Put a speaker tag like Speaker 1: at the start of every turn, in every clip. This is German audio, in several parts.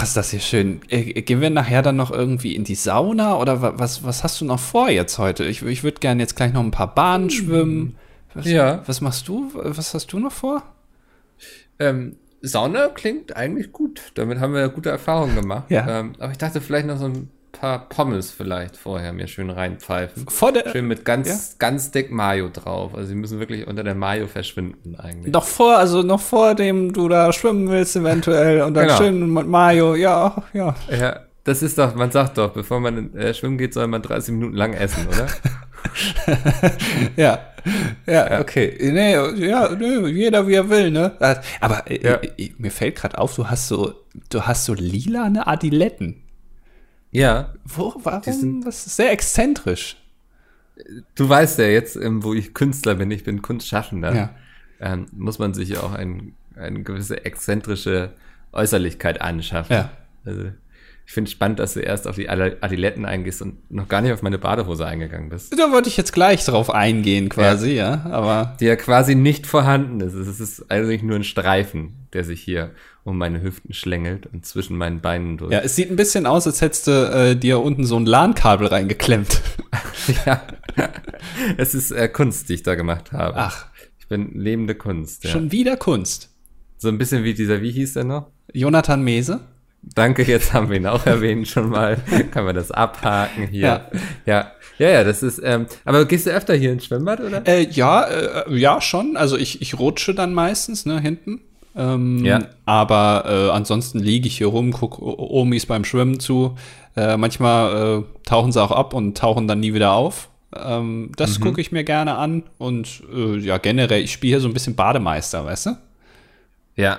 Speaker 1: Ach, ist das hier schön. Äh, gehen wir nachher dann noch irgendwie in die Sauna oder was, was hast du noch vor jetzt heute? Ich, ich würde gerne jetzt gleich noch ein paar Bahnen schwimmen. Was,
Speaker 2: Ja.
Speaker 1: Was machst du? Was hast du noch vor?
Speaker 2: Ähm, Sauna klingt eigentlich gut. Damit haben wir gute Erfahrungen gemacht.
Speaker 1: Ja.
Speaker 2: Ähm, aber ich dachte vielleicht noch so ein paar Pommes vielleicht vorher mir schön reinpfeifen.
Speaker 1: Vor der,
Speaker 2: Schön mit ganz, ganz dick Mayo drauf. Also sie müssen wirklich unter der Mayo verschwinden eigentlich.
Speaker 1: noch vor, also noch vor dem du da schwimmen willst eventuell und dann
Speaker 2: Genau.
Speaker 1: schön mit Mayo. Ja, ja.
Speaker 2: Ja, das ist doch, man sagt doch, bevor man äh, schwimmen geht, soll man 30 Minuten lang essen, oder?
Speaker 1: Ja, ja, okay. Nee, ja, nee, jeder wie er will, ne? Aber äh,
Speaker 2: Ja.
Speaker 1: äh, mir fällt gerade auf, du hast so, du hast so lilane Adiletten.
Speaker 2: Ja,
Speaker 1: Wo, warum?
Speaker 2: Sind-
Speaker 1: das ist sehr exzentrisch.
Speaker 2: du weißt ja jetzt, ähm, wo ich Künstler bin, ich bin Kunstschaffender,
Speaker 1: Ja.
Speaker 2: ähm, muss man sich ja auch ein, eine gewisse exzentrische Äußerlichkeit anschaffen.
Speaker 1: Ja.
Speaker 2: Also, ich finde spannend, dass du erst auf die Adi- Adiletten eingehst und noch gar nicht auf meine Badehose eingegangen bist.
Speaker 1: Da wollte ich jetzt gleich drauf eingehen, quasi, ja. Aber
Speaker 2: Die ja quasi nicht vorhanden ist. Es ist eigentlich nur ein Streifen, der sich hier um meine Hüften schlängelt und zwischen meinen Beinen durch.
Speaker 1: ja, es sieht ein bisschen aus, als hättest du äh, dir unten so ein LAN-Kabel reingeklemmt.
Speaker 2: Ja. es ist äh, Kunst, die ich da gemacht habe.
Speaker 1: Ach.
Speaker 2: Ich bin lebende Kunst. Ja.
Speaker 1: Schon wieder Kunst.
Speaker 2: So ein bisschen wie dieser, wie hieß der noch?
Speaker 1: Jonathan Mese.
Speaker 2: Danke, jetzt haben wir ihn auch erwähnt schon mal. Kann man das abhaken hier.
Speaker 1: Ja.
Speaker 2: Ja, ja, ja, das ist, ähm, aber gehst du öfter hier ins Schwimmbad, oder?
Speaker 1: Äh, ja, äh, ja, schon. Also ich, ich rutsche dann meistens, ne, hinten. Ähm,
Speaker 2: Ja.
Speaker 1: Aber äh, ansonsten liege ich hier rum, gucke Omis beim Schwimmen zu. Äh, manchmal äh, tauchen sie auch ab und tauchen dann nie wieder auf. Ähm, das
Speaker 2: Mhm.
Speaker 1: gucke ich mir gerne an. Und äh, ja, generell, ich spiele hier so ein bisschen Bademeister, weißt du?
Speaker 2: Ja.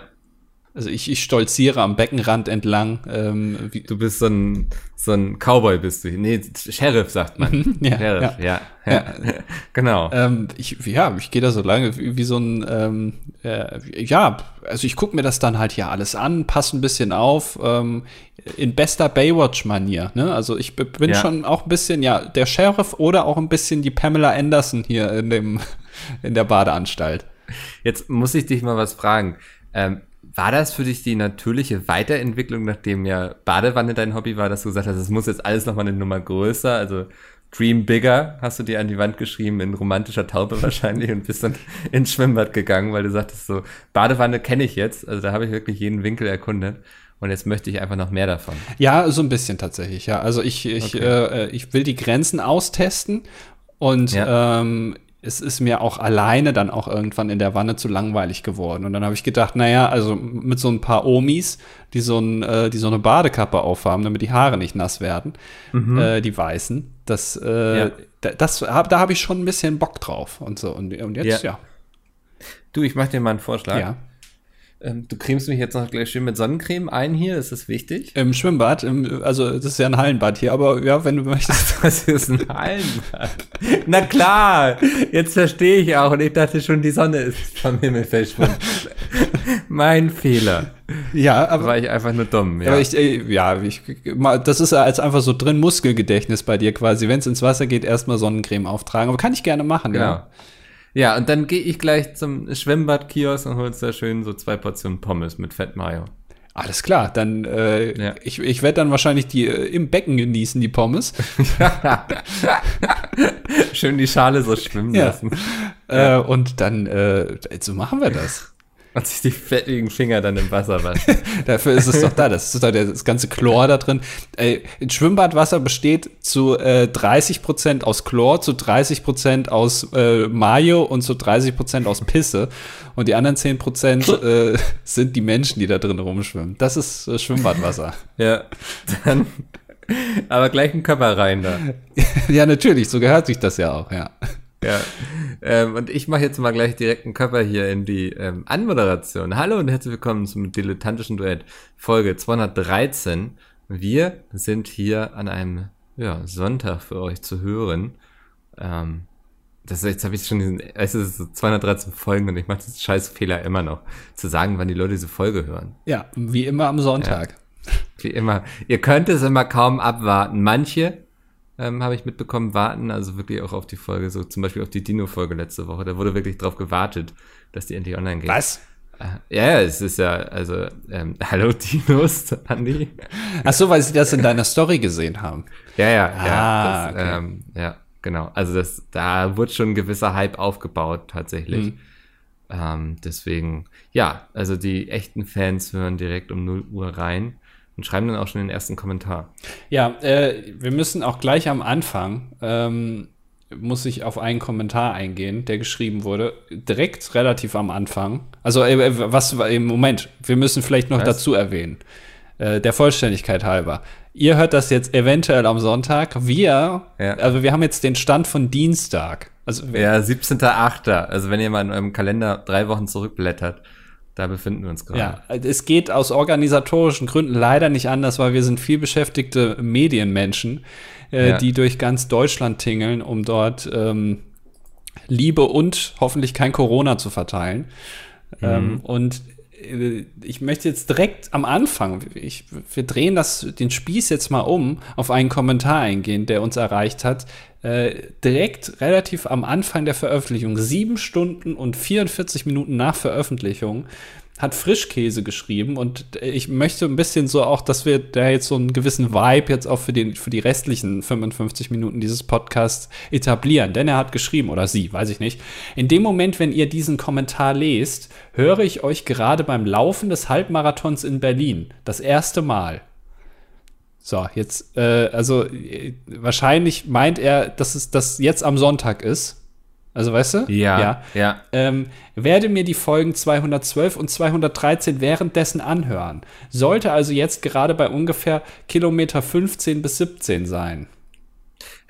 Speaker 1: Also ich, ich stolziere am Beckenrand entlang. Ähm, wie,
Speaker 2: Du bist so ein, so ein Cowboy bist du. Nee, Sheriff sagt man.
Speaker 1: Ja,
Speaker 2: Sheriff, ja. ja. genau.
Speaker 1: Ähm, ich, ja, ich gehe da so lange wie, wie so ein, ähm, äh, ja, also ich gucke mir das dann halt hier alles an, passe ein bisschen auf, ähm, in bester Baywatch-Manier. Ne? Also ich bin
Speaker 2: Ja.
Speaker 1: schon auch ein bisschen, ja, der Sheriff oder auch ein bisschen die Pamela Anderson hier in dem, in der Badeanstalt.
Speaker 2: Jetzt muss ich dich mal was fragen. Ähm, war das für dich die natürliche Weiterentwicklung, nachdem ja Badewanne dein Hobby war, dass du gesagt hast, es muss jetzt alles nochmal eine Nummer größer, also Dream Bigger hast du dir an die Wand geschrieben, in romantischer Taube wahrscheinlich und bist dann ins Schwimmbad gegangen, weil du sagtest so, Badewanne kenne ich jetzt, also da habe ich wirklich jeden Winkel erkundet und jetzt möchte ich einfach noch mehr davon.
Speaker 1: Ja, so ein bisschen tatsächlich, ja. Also ich, ich,
Speaker 2: Okay.
Speaker 1: äh, ich will die Grenzen austesten und
Speaker 2: Ja.
Speaker 1: ähm, es ist mir auch alleine dann auch irgendwann in der Wanne zu langweilig geworden. Und dann habe ich gedacht, naja, also mit so ein paar Omis, die so, ein, äh, die so eine Badekappe aufhaben, damit die Haare nicht nass werden, äh, die weißen, das, äh,
Speaker 2: Mhm. Ja.
Speaker 1: da, das hab, da habe ich schon ein bisschen Bock drauf und so. Und, und jetzt, ja.
Speaker 2: Du, ich mache dir mal einen Vorschlag.
Speaker 1: Ja.
Speaker 2: Ähm, du cremst mich jetzt noch gleich schön mit Sonnencreme ein hier, ist das wichtig?
Speaker 1: Im Schwimmbad, im, also das ist ja ein Hallenbad hier, aber ja, wenn du möchtest.
Speaker 2: Das ist ein Hallenbad. Na klar, jetzt verstehe ich auch und ich dachte schon, die Sonne ist vom Himmel verschwunden. mein Fehler.
Speaker 1: Ja,
Speaker 2: Da
Speaker 1: aber
Speaker 2: war ich einfach nur dumm. Ja.
Speaker 1: Aber ich, äh, ja, ich, mal- das ist ja als einfach so drin Muskelgedächtnis bei dir quasi. Wenn es ins Wasser geht, erstmal Sonnencreme auftragen. Aber kann ich gerne machen,
Speaker 2: genau.
Speaker 1: ja.
Speaker 2: Ja, und dann gehe ich gleich zum Schwimmbadkiosk und hol uns da schön so zwei Portionen Pommes mit Fett Mayo.
Speaker 1: Alles klar, dann äh,
Speaker 2: Ja.
Speaker 1: ich, ich werde dann wahrscheinlich die äh, im Becken genießen, die Pommes.
Speaker 2: schön die Schale so schwimmen
Speaker 1: Ja.
Speaker 2: lassen.
Speaker 1: Äh, und dann, äh, so machen wir das.
Speaker 2: Und sich die fettigen Finger dann im Wasser waschen.
Speaker 1: Dafür ist es doch da. Das ist doch das ganze Chlor da drin. Äh, Schwimmbadwasser besteht zu äh, 30% aus Chlor, zu 30% aus äh, Mayo und zu 30% aus Pisse. Und die anderen 10% äh, sind die Menschen, die da drin rumschwimmen. Das ist äh, Schwimmbadwasser.
Speaker 2: ja, dann aber gleich einen Körper rein da.
Speaker 1: ja, natürlich, so gehört sich das ja auch, ja.
Speaker 2: Ja. Ähm, und ich mache jetzt mal gleich direkt einen Körper hier in die ähm, Anmoderation. Hallo und herzlich willkommen zum dilettantischen Duett Folge 213. Wir sind hier an einem ja, Sonntag für euch zu hören. Ähm, das, jetzt habe ich schon diesen, es ist so 213 Folgen und ich mache diesen scheiß Fehler immer noch, zu sagen, wann die Leute diese Folge hören.
Speaker 1: Ja, wie immer am Sonntag.
Speaker 2: Wie immer. Ihr könnt es immer kaum abwarten. Manche, ähm, habe ich mitbekommen, warten also wirklich auch auf die Folge, so zum Beispiel auf die Dino-Folge letzte Woche. Da wurde wirklich drauf gewartet, dass die endlich online geht.
Speaker 1: Was?
Speaker 2: Ja, ja, es ist ja, also, ähm, hallo Dinos, Andi.
Speaker 1: Ach so, weil sie das in deiner Story gesehen haben.
Speaker 2: Ja, ja,
Speaker 1: Ah,
Speaker 2: ja. Das,
Speaker 1: okay.
Speaker 2: ähm, ja, genau. Also das, da wurde schon ein gewisser Hype aufgebaut, tatsächlich.
Speaker 1: Mhm.
Speaker 2: Ähm, deswegen, ja, also die echten Fans hören direkt um 0 Uhr rein und schreiben dann auch schon den ersten Kommentar.
Speaker 1: Ja, äh, wir müssen auch gleich am Anfang, ähm, muss ich auf einen Kommentar eingehen, der geschrieben wurde, direkt relativ am Anfang. Also, äh, was war im Moment? Wir müssen vielleicht noch
Speaker 2: Was?
Speaker 1: dazu erwähnen, äh, der Vollständigkeit halber. Ihr hört das jetzt eventuell am Sonntag. Wir,
Speaker 2: Ja.
Speaker 1: also wir haben jetzt den Stand von Dienstag. Also,
Speaker 2: Ja, 17.8. Also wenn ihr mal in eurem Kalender drei Wochen zurückblättert, da befinden wir uns gerade.
Speaker 1: Ja, es geht aus organisatorischen Gründen leider nicht anders, weil wir sind viel beschäftigte Medienmenschen, äh,
Speaker 2: Ja.
Speaker 1: die durch ganz Deutschland tingeln, um dort ähm, Liebe und hoffentlich kein Corona zu verteilen. Ähm, und äh, ich möchte jetzt direkt am Anfang, ich, wir drehen das, den Spieß jetzt mal um, auf einen Kommentar eingehen, der uns erreicht hat. Äh, direkt relativ am Anfang der Veröffentlichung, sieben Stunden und 44 Minuten nach Veröffentlichung, hat Frischkäse geschrieben und ich möchte ein bisschen so auch, dass wir da jetzt so einen gewissen Vibe jetzt auch für, den, für die restlichen 55 Minuten dieses Podcasts etablieren. Denn er hat geschrieben, oder sie, weiß ich nicht. In dem Moment, wenn ihr diesen Kommentar lest, höre ich euch gerade beim Laufen des Halbmarathons in Berlin. Das erste Mal. So, jetzt, äh, also äh, wahrscheinlich meint er, dass es das jetzt am Sonntag ist. Also weißt du?
Speaker 2: Ja, ja. ja.
Speaker 1: Ähm, werde mir die Folgen 212 und 213 währenddessen anhören. Sollte also jetzt gerade bei ungefähr Kilometer 15 bis 17 sein.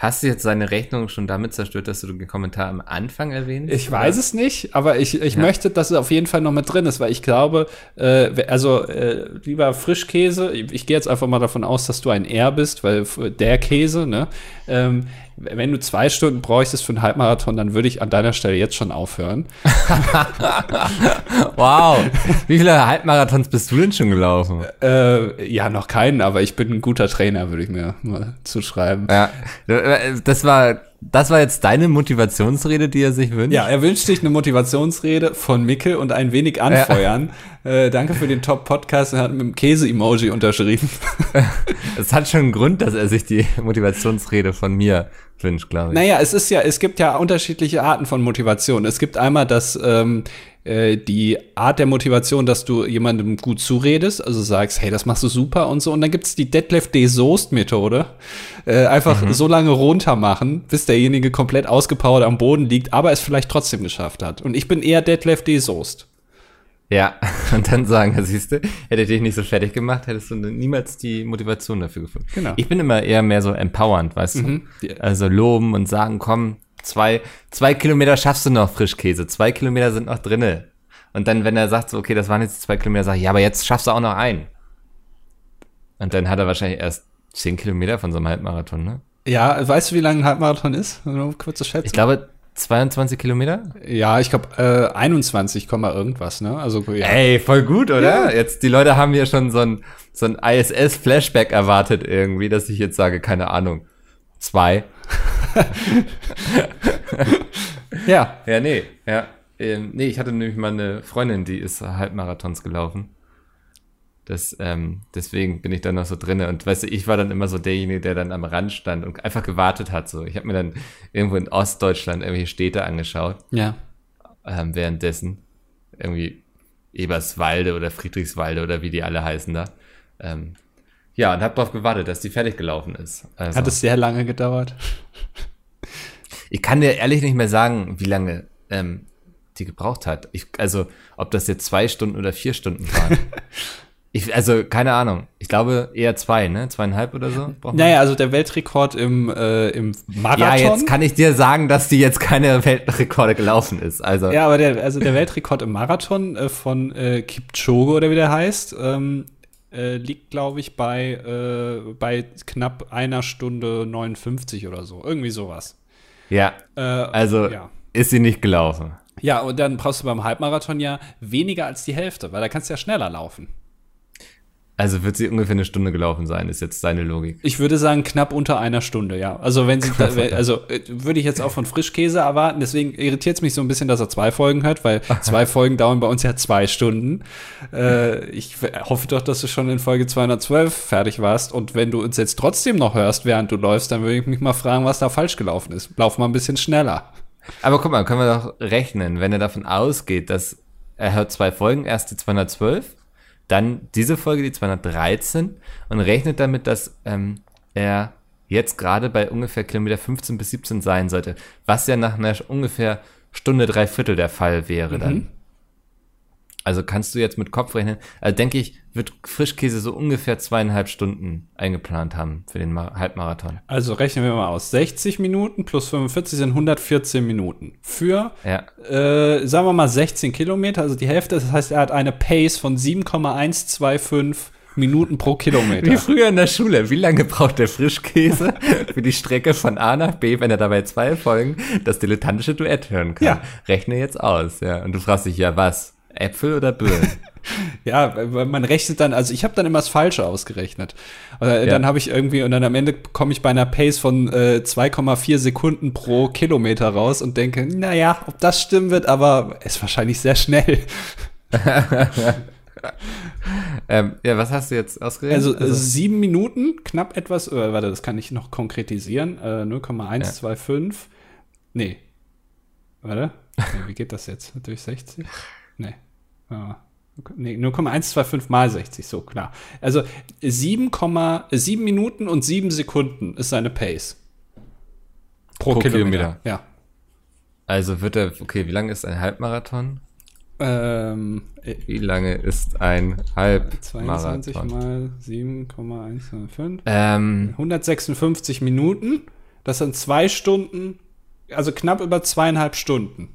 Speaker 2: Hast du jetzt seine Rechnung schon damit zerstört, dass du den Kommentar am Anfang erwähnst?
Speaker 1: Ich weiß es nicht, aber ich, ich möchte, dass es auf jeden Fall noch mit drin ist, weil ich glaube, äh, also äh, lieber Frischkäse, ich, ich gehe jetzt einfach mal davon aus, dass du ein R bist, weil der Käse, ne? Ähm, wenn du zwei Stunden bräuchtest für einen Halbmarathon, dann würde ich an deiner Stelle jetzt schon aufhören.
Speaker 2: Wow. Wie viele Halbmarathons bist du denn schon gelaufen?
Speaker 1: Äh, ja, noch keinen, aber ich bin ein guter Trainer, würde ich mir mal zuschreiben.
Speaker 2: Ja. Das war, das war jetzt deine Motivationsrede, die er sich wünscht?
Speaker 1: Ja, er wünscht sich eine Motivationsrede von Mickel und ein wenig anfeuern. Äh, danke für den Top-Podcast. Er hat mit dem Käse-Emoji unterschrieben.
Speaker 2: Es hat schon einen Grund, dass er sich die Motivationsrede von mir wünscht, glaube ich.
Speaker 1: Naja, es ist ja, es gibt ja unterschiedliche Arten von Motivation. Es gibt einmal das, ähm, äh, die Art der Motivation, dass du jemandem gut zuredest, also sagst, hey, das machst du super und so. Und dann gibt's die Detlef D. Soest-Methode. Äh, einfach so lange runter machen, bis derjenige komplett ausgepowert am Boden liegt, aber es vielleicht trotzdem geschafft hat. Und ich bin eher Detlef D. Soest.
Speaker 2: Ja, und dann sagen, siehst du, hätte ich dich nicht so fertig gemacht, hättest du niemals die Motivation dafür gefunden.
Speaker 1: Genau.
Speaker 2: Ich bin immer eher mehr so empowernd, weißt
Speaker 1: Mhm.
Speaker 2: du? Also loben und sagen, komm, zwei, zwei Kilometer schaffst du noch Frischkäse, zwei Kilometer sind noch drinne. Und dann, wenn er sagt, so, okay, das waren jetzt zwei Kilometer, sag ich, ja, aber jetzt schaffst du auch noch einen. Und dann hat er wahrscheinlich erst zehn Kilometer von so einem Halbmarathon, ne?
Speaker 1: Ja, weißt du, wie lange ein Halbmarathon ist? Nur kurz zu schätzen.
Speaker 2: Ich glaube, 22 Kilometer?
Speaker 1: Ja, ich glaube äh, 21, Komma irgendwas, ne? Also ja.
Speaker 2: Ey, voll gut, oder? Jetzt, die Leute haben hier schon so ein, so ein ISS-Flashback erwartet irgendwie, dass ich jetzt sage, keine Ahnung, zwei.
Speaker 1: ja.
Speaker 2: Ja, nee, ja. Ähm, nee, ich hatte nämlich mal eine Freundin, die ist Halbmarathons gelaufen. Das, ähm, deswegen bin ich da noch so drinne. Und weißt du, ich war dann immer so derjenige, der dann am Rand stand und einfach gewartet hat. So, ich habe mir dann irgendwo in Ostdeutschland irgendwelche Städte angeschaut.
Speaker 1: Ja.
Speaker 2: ähm, währenddessen. Irgendwie Eberswalde oder Friedrichswalde oder wie die alle heißen da. Ähm, ja, und hab darauf gewartet, dass die fertig gelaufen ist. Also,
Speaker 1: Hat es sehr lange gedauert.
Speaker 2: ich kann dir ehrlich nicht mehr sagen, wie lange ähm, die gebraucht hat. Ich, also, ob das jetzt zwei Stunden oder vier Stunden waren. ich, also, keine Ahnung. Ich glaube eher zwei, ne? Zweieinhalb oder so?
Speaker 1: Naja, also der Weltrekord im, äh, im Marathon.
Speaker 2: ja, jetzt kann ich dir sagen, dass die jetzt keine Weltrekorde gelaufen ist. Also,
Speaker 1: Ja, aber der, also der Weltrekord im Marathon äh, von äh, Kipchoge oder wie der heißt, ähm, äh, liegt, glaube ich, bei, äh, bei knapp einer Stunde 59 oder so. Irgendwie sowas.
Speaker 2: ja.
Speaker 1: Äh,
Speaker 2: Also,
Speaker 1: ja.
Speaker 2: ist sie nicht gelaufen.
Speaker 1: Ja, und dann brauchst du beim Halbmarathon ja weniger als die Hälfte, weil da kannst du ja schneller laufen.
Speaker 2: Also wird sie ungefähr eine Stunde gelaufen sein, ist jetzt seine Logik.
Speaker 1: Ich würde sagen, knapp unter einer Stunde, ja. Also wenn sie, also äh, würde ich jetzt auch von Frischkäse erwarten. Deswegen irritiert es mich so ein bisschen, dass er zwei Folgen hat, weil zwei Folgen dauern bei uns ja zwei Stunden. Äh, ich hoffe doch, dass du schon in Folge 212 fertig warst. Und wenn du uns jetzt trotzdem noch hörst, während du läufst, dann würde ich mich mal fragen, was da falsch gelaufen ist. Lauf mal ein bisschen schneller.
Speaker 2: Aber guck mal, können wir doch rechnen, wenn er davon ausgeht, dass er hört zwei Folgen, erst die 212 dann diese Folge, die 213, und rechnet damit, dass ähm, er jetzt gerade bei ungefähr Kilometer 15 bis 17 sein sollte, was ja nach einer ungefähr Stunde drei Viertel der Fall wäre dann. Mhm. Also kannst du jetzt mit Kopf rechnen. Also denke ich, wird Frischkäse so ungefähr zweieinhalb Stunden eingeplant haben für den Halbmarathon.
Speaker 1: Also rechnen wir mal aus. 60 Minuten plus 45 sind 114 Minuten. Für, ja. äh, sagen wir mal, 16 Kilometer, also die Hälfte. Das heißt, er hat eine Pace von 7,125 Minuten pro Kilometer.
Speaker 2: Wie früher in der Schule. Wie lange braucht der Frischkäse für die Strecke von A nach B, wenn er dabei zwei Folgen das dilettantische Duett hören kann? Ja. Rechne jetzt aus, ja. Und du fragst dich, ja, was? Äpfel oder Birnen?
Speaker 1: ja, man rechnet dann, also ich habe dann immer das Falsche ausgerechnet. Äh, ja. Dann habe ich irgendwie, und dann am Ende komme ich bei einer Pace von äh, 2,4 Sekunden pro Kilometer raus und denke, naja, ob das stimmen wird, aber ist wahrscheinlich sehr schnell.
Speaker 2: ähm, ja, was hast du jetzt ausgerechnet?
Speaker 1: Also, also sieben Minuten, knapp etwas, äh, warte, das kann ich noch konkretisieren. Äh, 0,125. Ja. Nee. Warte. Nee, wie geht das jetzt? Durch 60? Nee. Ja. Nee, 0,125 mal 60, so klar. Also 7,7 Minuten und 7 Sekunden ist seine Pace.
Speaker 2: Pro, Pro Kilometer. Kilometer.
Speaker 1: Ja.
Speaker 2: Also wird er, okay, wie lange ist ein Halbmarathon?
Speaker 1: Ähm,
Speaker 2: wie lange ist ein Halbmarathon?
Speaker 1: 22 mal 7,125. Ähm, 156 Minuten. Das sind zwei Stunden, also knapp über zweieinhalb Stunden.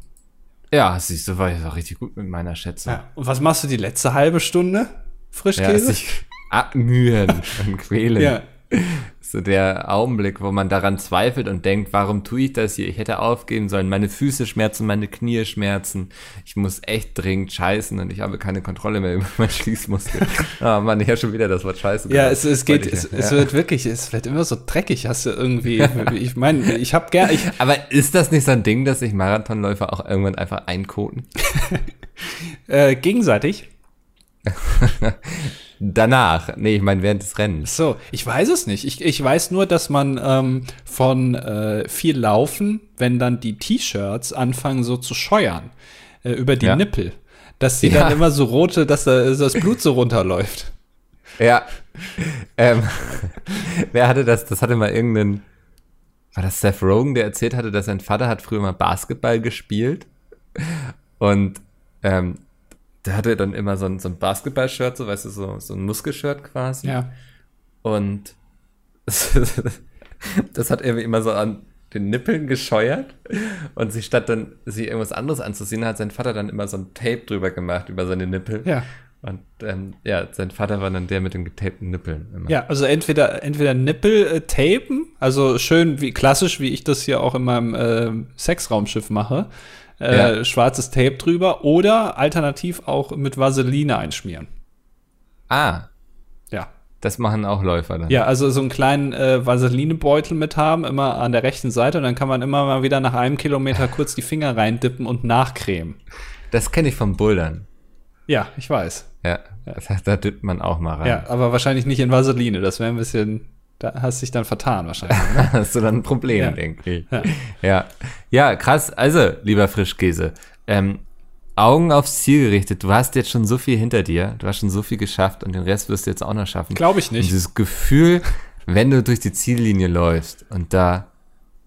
Speaker 2: Ja, siehst du, war ich auch richtig gut mit meiner Schätzung. Ja,
Speaker 1: und was machst du die letzte halbe Stunde? Frischkäse? Ja,
Speaker 2: sich abmühen und quälen. Ja. So der Augenblick, wo man daran zweifelt und denkt, warum tue ich das hier? Ich hätte aufgeben sollen. Meine Füße schmerzen, meine Knie schmerzen. Ich muss echt dringend scheißen und ich habe keine Kontrolle mehr über meinen Schließmuskel. Ah, oh Mann, ich habe schon wieder das Wort scheiße.
Speaker 1: Ja, es, es geht, es, ja. es, wird wirklich, es wird immer so dreckig. Hast du irgendwie, ich meine, ich habe gern. Ich,
Speaker 2: Aber ist das nicht so ein Ding, dass sich Marathonläufer auch irgendwann einfach einkoten?
Speaker 1: äh, gegenseitig.
Speaker 2: Danach. Nee, ich meine während des Rennens.
Speaker 1: So, ich weiß es nicht. Ich, ich weiß nur, dass man ähm, von äh, viel Laufen, wenn dann die T-Shirts anfangen so zu scheuern äh, über die ja. Nippel, dass sie ja. dann immer so rote, dass da, das Blut so runterläuft.
Speaker 2: Ja. Ähm, wer hatte das? Das hatte mal irgendeinen. War das Seth Rogen, der erzählt hatte, dass sein Vater hat früher mal Basketball gespielt und ähm, der hatte dann immer so ein, so ein Basketball-Shirt, so weißt du, so, so ein Muskelshirt quasi.
Speaker 1: Ja.
Speaker 2: Und das hat irgendwie immer so an den Nippeln gescheuert und sie statt dann sie irgendwas anderes anzusehen, hat sein Vater dann immer so ein Tape drüber gemacht über seine Nippel.
Speaker 1: Ja.
Speaker 2: Und ähm, ja, sein Vater war dann der mit den getapten Nippeln.
Speaker 1: Immer. Ja, also entweder entweder Nippel äh, tapen, also schön wie klassisch, wie ich das hier auch in meinem äh, Sexraumschiff mache, äh, ja. schwarzes Tape drüber oder alternativ auch mit Vaseline einschmieren.
Speaker 2: Ah.
Speaker 1: Ja.
Speaker 2: Das machen auch Läufer dann.
Speaker 1: Ja, also so einen kleinen äh, Vaseline-Beutel mit haben, immer an der rechten Seite und dann kann man immer mal wieder nach einem Kilometer kurz die Finger reindippen und nachcremen.
Speaker 2: Das kenne ich vom Bouldern.
Speaker 1: Ja, ich weiß.
Speaker 2: Ja, ja. da dippt man auch mal rein.
Speaker 1: Ja, aber wahrscheinlich nicht in Vaseline. Das wäre ein bisschen da hast du dich dann vertan wahrscheinlich.
Speaker 2: Ne? hast du dann ein Problem, ja. denke ich. Ja. ja. ja. krass. Also, lieber Frischkäse, ähm, Augen aufs Ziel gerichtet. Du hast jetzt schon so viel hinter dir. Du hast schon so viel geschafft und den Rest wirst du jetzt auch noch schaffen.
Speaker 1: Glaube ich nicht. Und
Speaker 2: dieses Gefühl, wenn du durch die Ziellinie läufst und da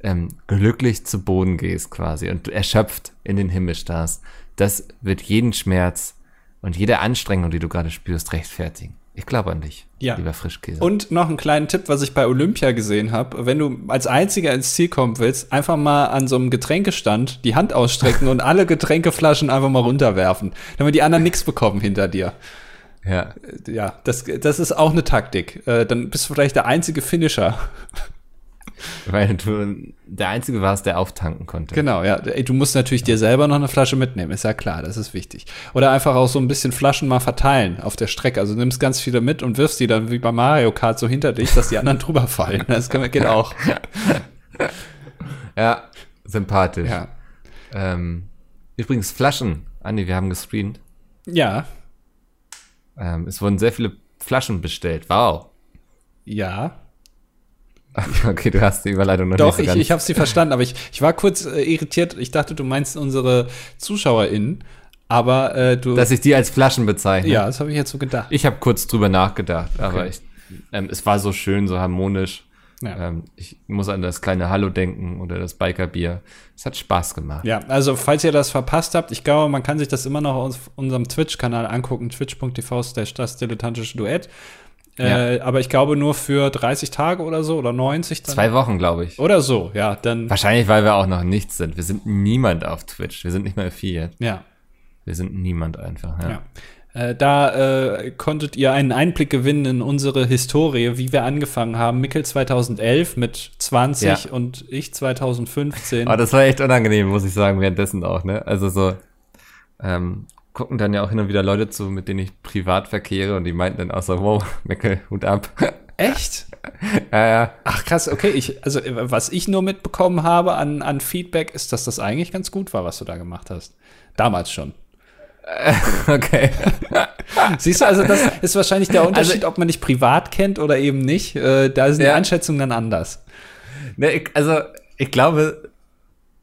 Speaker 2: ähm, glücklich zu Boden gehst quasi und du erschöpft in den Himmel starrst, das wird jeden Schmerz und jede Anstrengung, die du gerade spürst, rechtfertigen. Ich glaube an dich,
Speaker 1: ja.
Speaker 2: lieber Frischkäse.
Speaker 1: Und noch einen kleinen Tipp, was ich bei Olympia gesehen habe. Wenn du als Einziger ins Ziel kommen willst, einfach mal an so einem Getränkestand die Hand ausstrecken und alle Getränkeflaschen einfach mal runterwerfen, damit die anderen nichts bekommen hinter dir.
Speaker 2: Ja.
Speaker 1: Ja, das, das ist auch eine Taktik. Äh, dann bist du vielleicht der einzige Finisher.
Speaker 2: Weil du der Einzige warst, der auftanken konnte.
Speaker 1: Genau, ja. Du musst natürlich dir selber noch eine Flasche mitnehmen, ist ja klar, das ist wichtig. Oder einfach auch so ein bisschen Flaschen mal verteilen auf der Strecke. Also nimmst ganz viele mit und wirfst die dann wie bei Mario Kart so hinter dich, dass die anderen drüber fallen. Das kann- geht auch.
Speaker 2: Ja, sympathisch.
Speaker 1: Ja.
Speaker 2: Ähm, übrigens, Flaschen. Andi, wir haben gescreent.
Speaker 1: Ja.
Speaker 2: Ähm, es wurden sehr viele Flaschen bestellt. Wow.
Speaker 1: Ja.
Speaker 2: Okay, du hast die Überleitung noch
Speaker 1: Doch,
Speaker 2: nicht so
Speaker 1: ich, ich habe sie verstanden, aber ich, ich war kurz äh, irritiert. Ich dachte, du meinst unsere ZuschauerInnen, aber äh, du.
Speaker 2: dass ich die als Flaschen bezeichne.
Speaker 1: ja, das habe ich jetzt so gedacht.
Speaker 2: Ich habe kurz drüber nachgedacht, aber ich, ähm, es war so schön, so harmonisch.
Speaker 1: Ja.
Speaker 2: Ähm, ich muss an das kleine Hallo denken oder das Bikerbier. Es hat Spaß gemacht.
Speaker 1: Ja, also falls ihr das verpasst habt, ich glaube, man kann sich das immer noch auf unserem Twitch-Kanal angucken, twitch.tv slash das dilettantische Duett. Äh, aber ich glaube nur für 30 Tage oder so oder 90 dann.
Speaker 2: Zwei Wochen, glaube ich.
Speaker 1: Oder so, ja, dann.
Speaker 2: Wahrscheinlich, weil wir auch noch nichts sind. Wir sind niemand auf Twitch. Wir sind nicht mal affiliate.
Speaker 1: Ja,
Speaker 2: Wir sind niemand einfach. Ja.
Speaker 1: ja. Äh, da äh, konntet ihr einen Einblick gewinnen in unsere Historie, wie wir angefangen haben. Mickel 2011 mit 20
Speaker 2: Ja.
Speaker 1: und ich 2015.
Speaker 2: Aber das war echt unangenehm, muss ich sagen, währenddessen auch, ne? Also so, ähm, gucken dann ja auch hin und wieder Leute zu, mit denen ich privat verkehre und die meinten dann auch so, wow, Meckel, Hut ab.
Speaker 1: Echt?
Speaker 2: ja, ja.
Speaker 1: Ach krass, okay. Ich, also was ich nur mitbekommen habe an, an Feedback, ist, dass das eigentlich ganz gut war, was du da gemacht hast. Damals schon.
Speaker 2: Okay.
Speaker 1: Siehst du, also das ist wahrscheinlich der Unterschied, ob man dich privat kennt oder eben nicht. Äh, da sind die
Speaker 2: Ja.
Speaker 1: Einschätzungen dann anders.
Speaker 2: Ne, ich, also, ich glaube,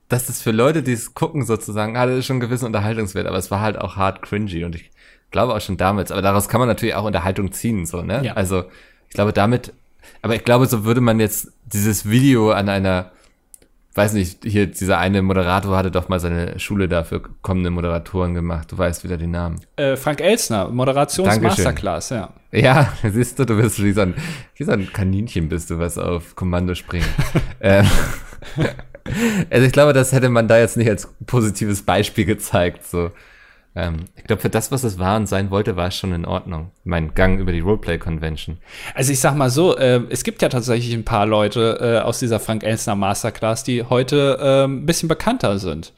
Speaker 2: dass es für Leute, die es gucken, sozusagen, hatte schon einen gewissen Unterhaltungswert, aber es war halt auch hart cringy und ich glaube auch schon damals, aber daraus kann man natürlich auch Unterhaltung ziehen, so, ne?
Speaker 1: Ja.
Speaker 2: Also, ich glaube damit, aber ich glaube, so würde man jetzt dieses Video an einer, weiß nicht, hier dieser eine Moderator hatte doch mal seine Schule dafür kommende Moderatoren gemacht, du weißt wieder die Namen.
Speaker 1: Äh, Frank Elsner, Moderations-Masterclass, ja.
Speaker 2: Ja, siehst du, du bist wie so ein, wie so ein Kaninchen bist du, was auf Kommando springt. ähm, also ich glaube, das hätte man da jetzt nicht als positives Beispiel gezeigt. So. Ähm, ich glaube, für das, was es war und sein wollte, war es schon in Ordnung. Mein Gang über die Roleplay-Convention.
Speaker 1: Also ich sag mal so, äh, es gibt ja tatsächlich ein paar Leute äh, aus dieser Frank Elsner Masterclass, die heute äh, ein bisschen bekannter sind.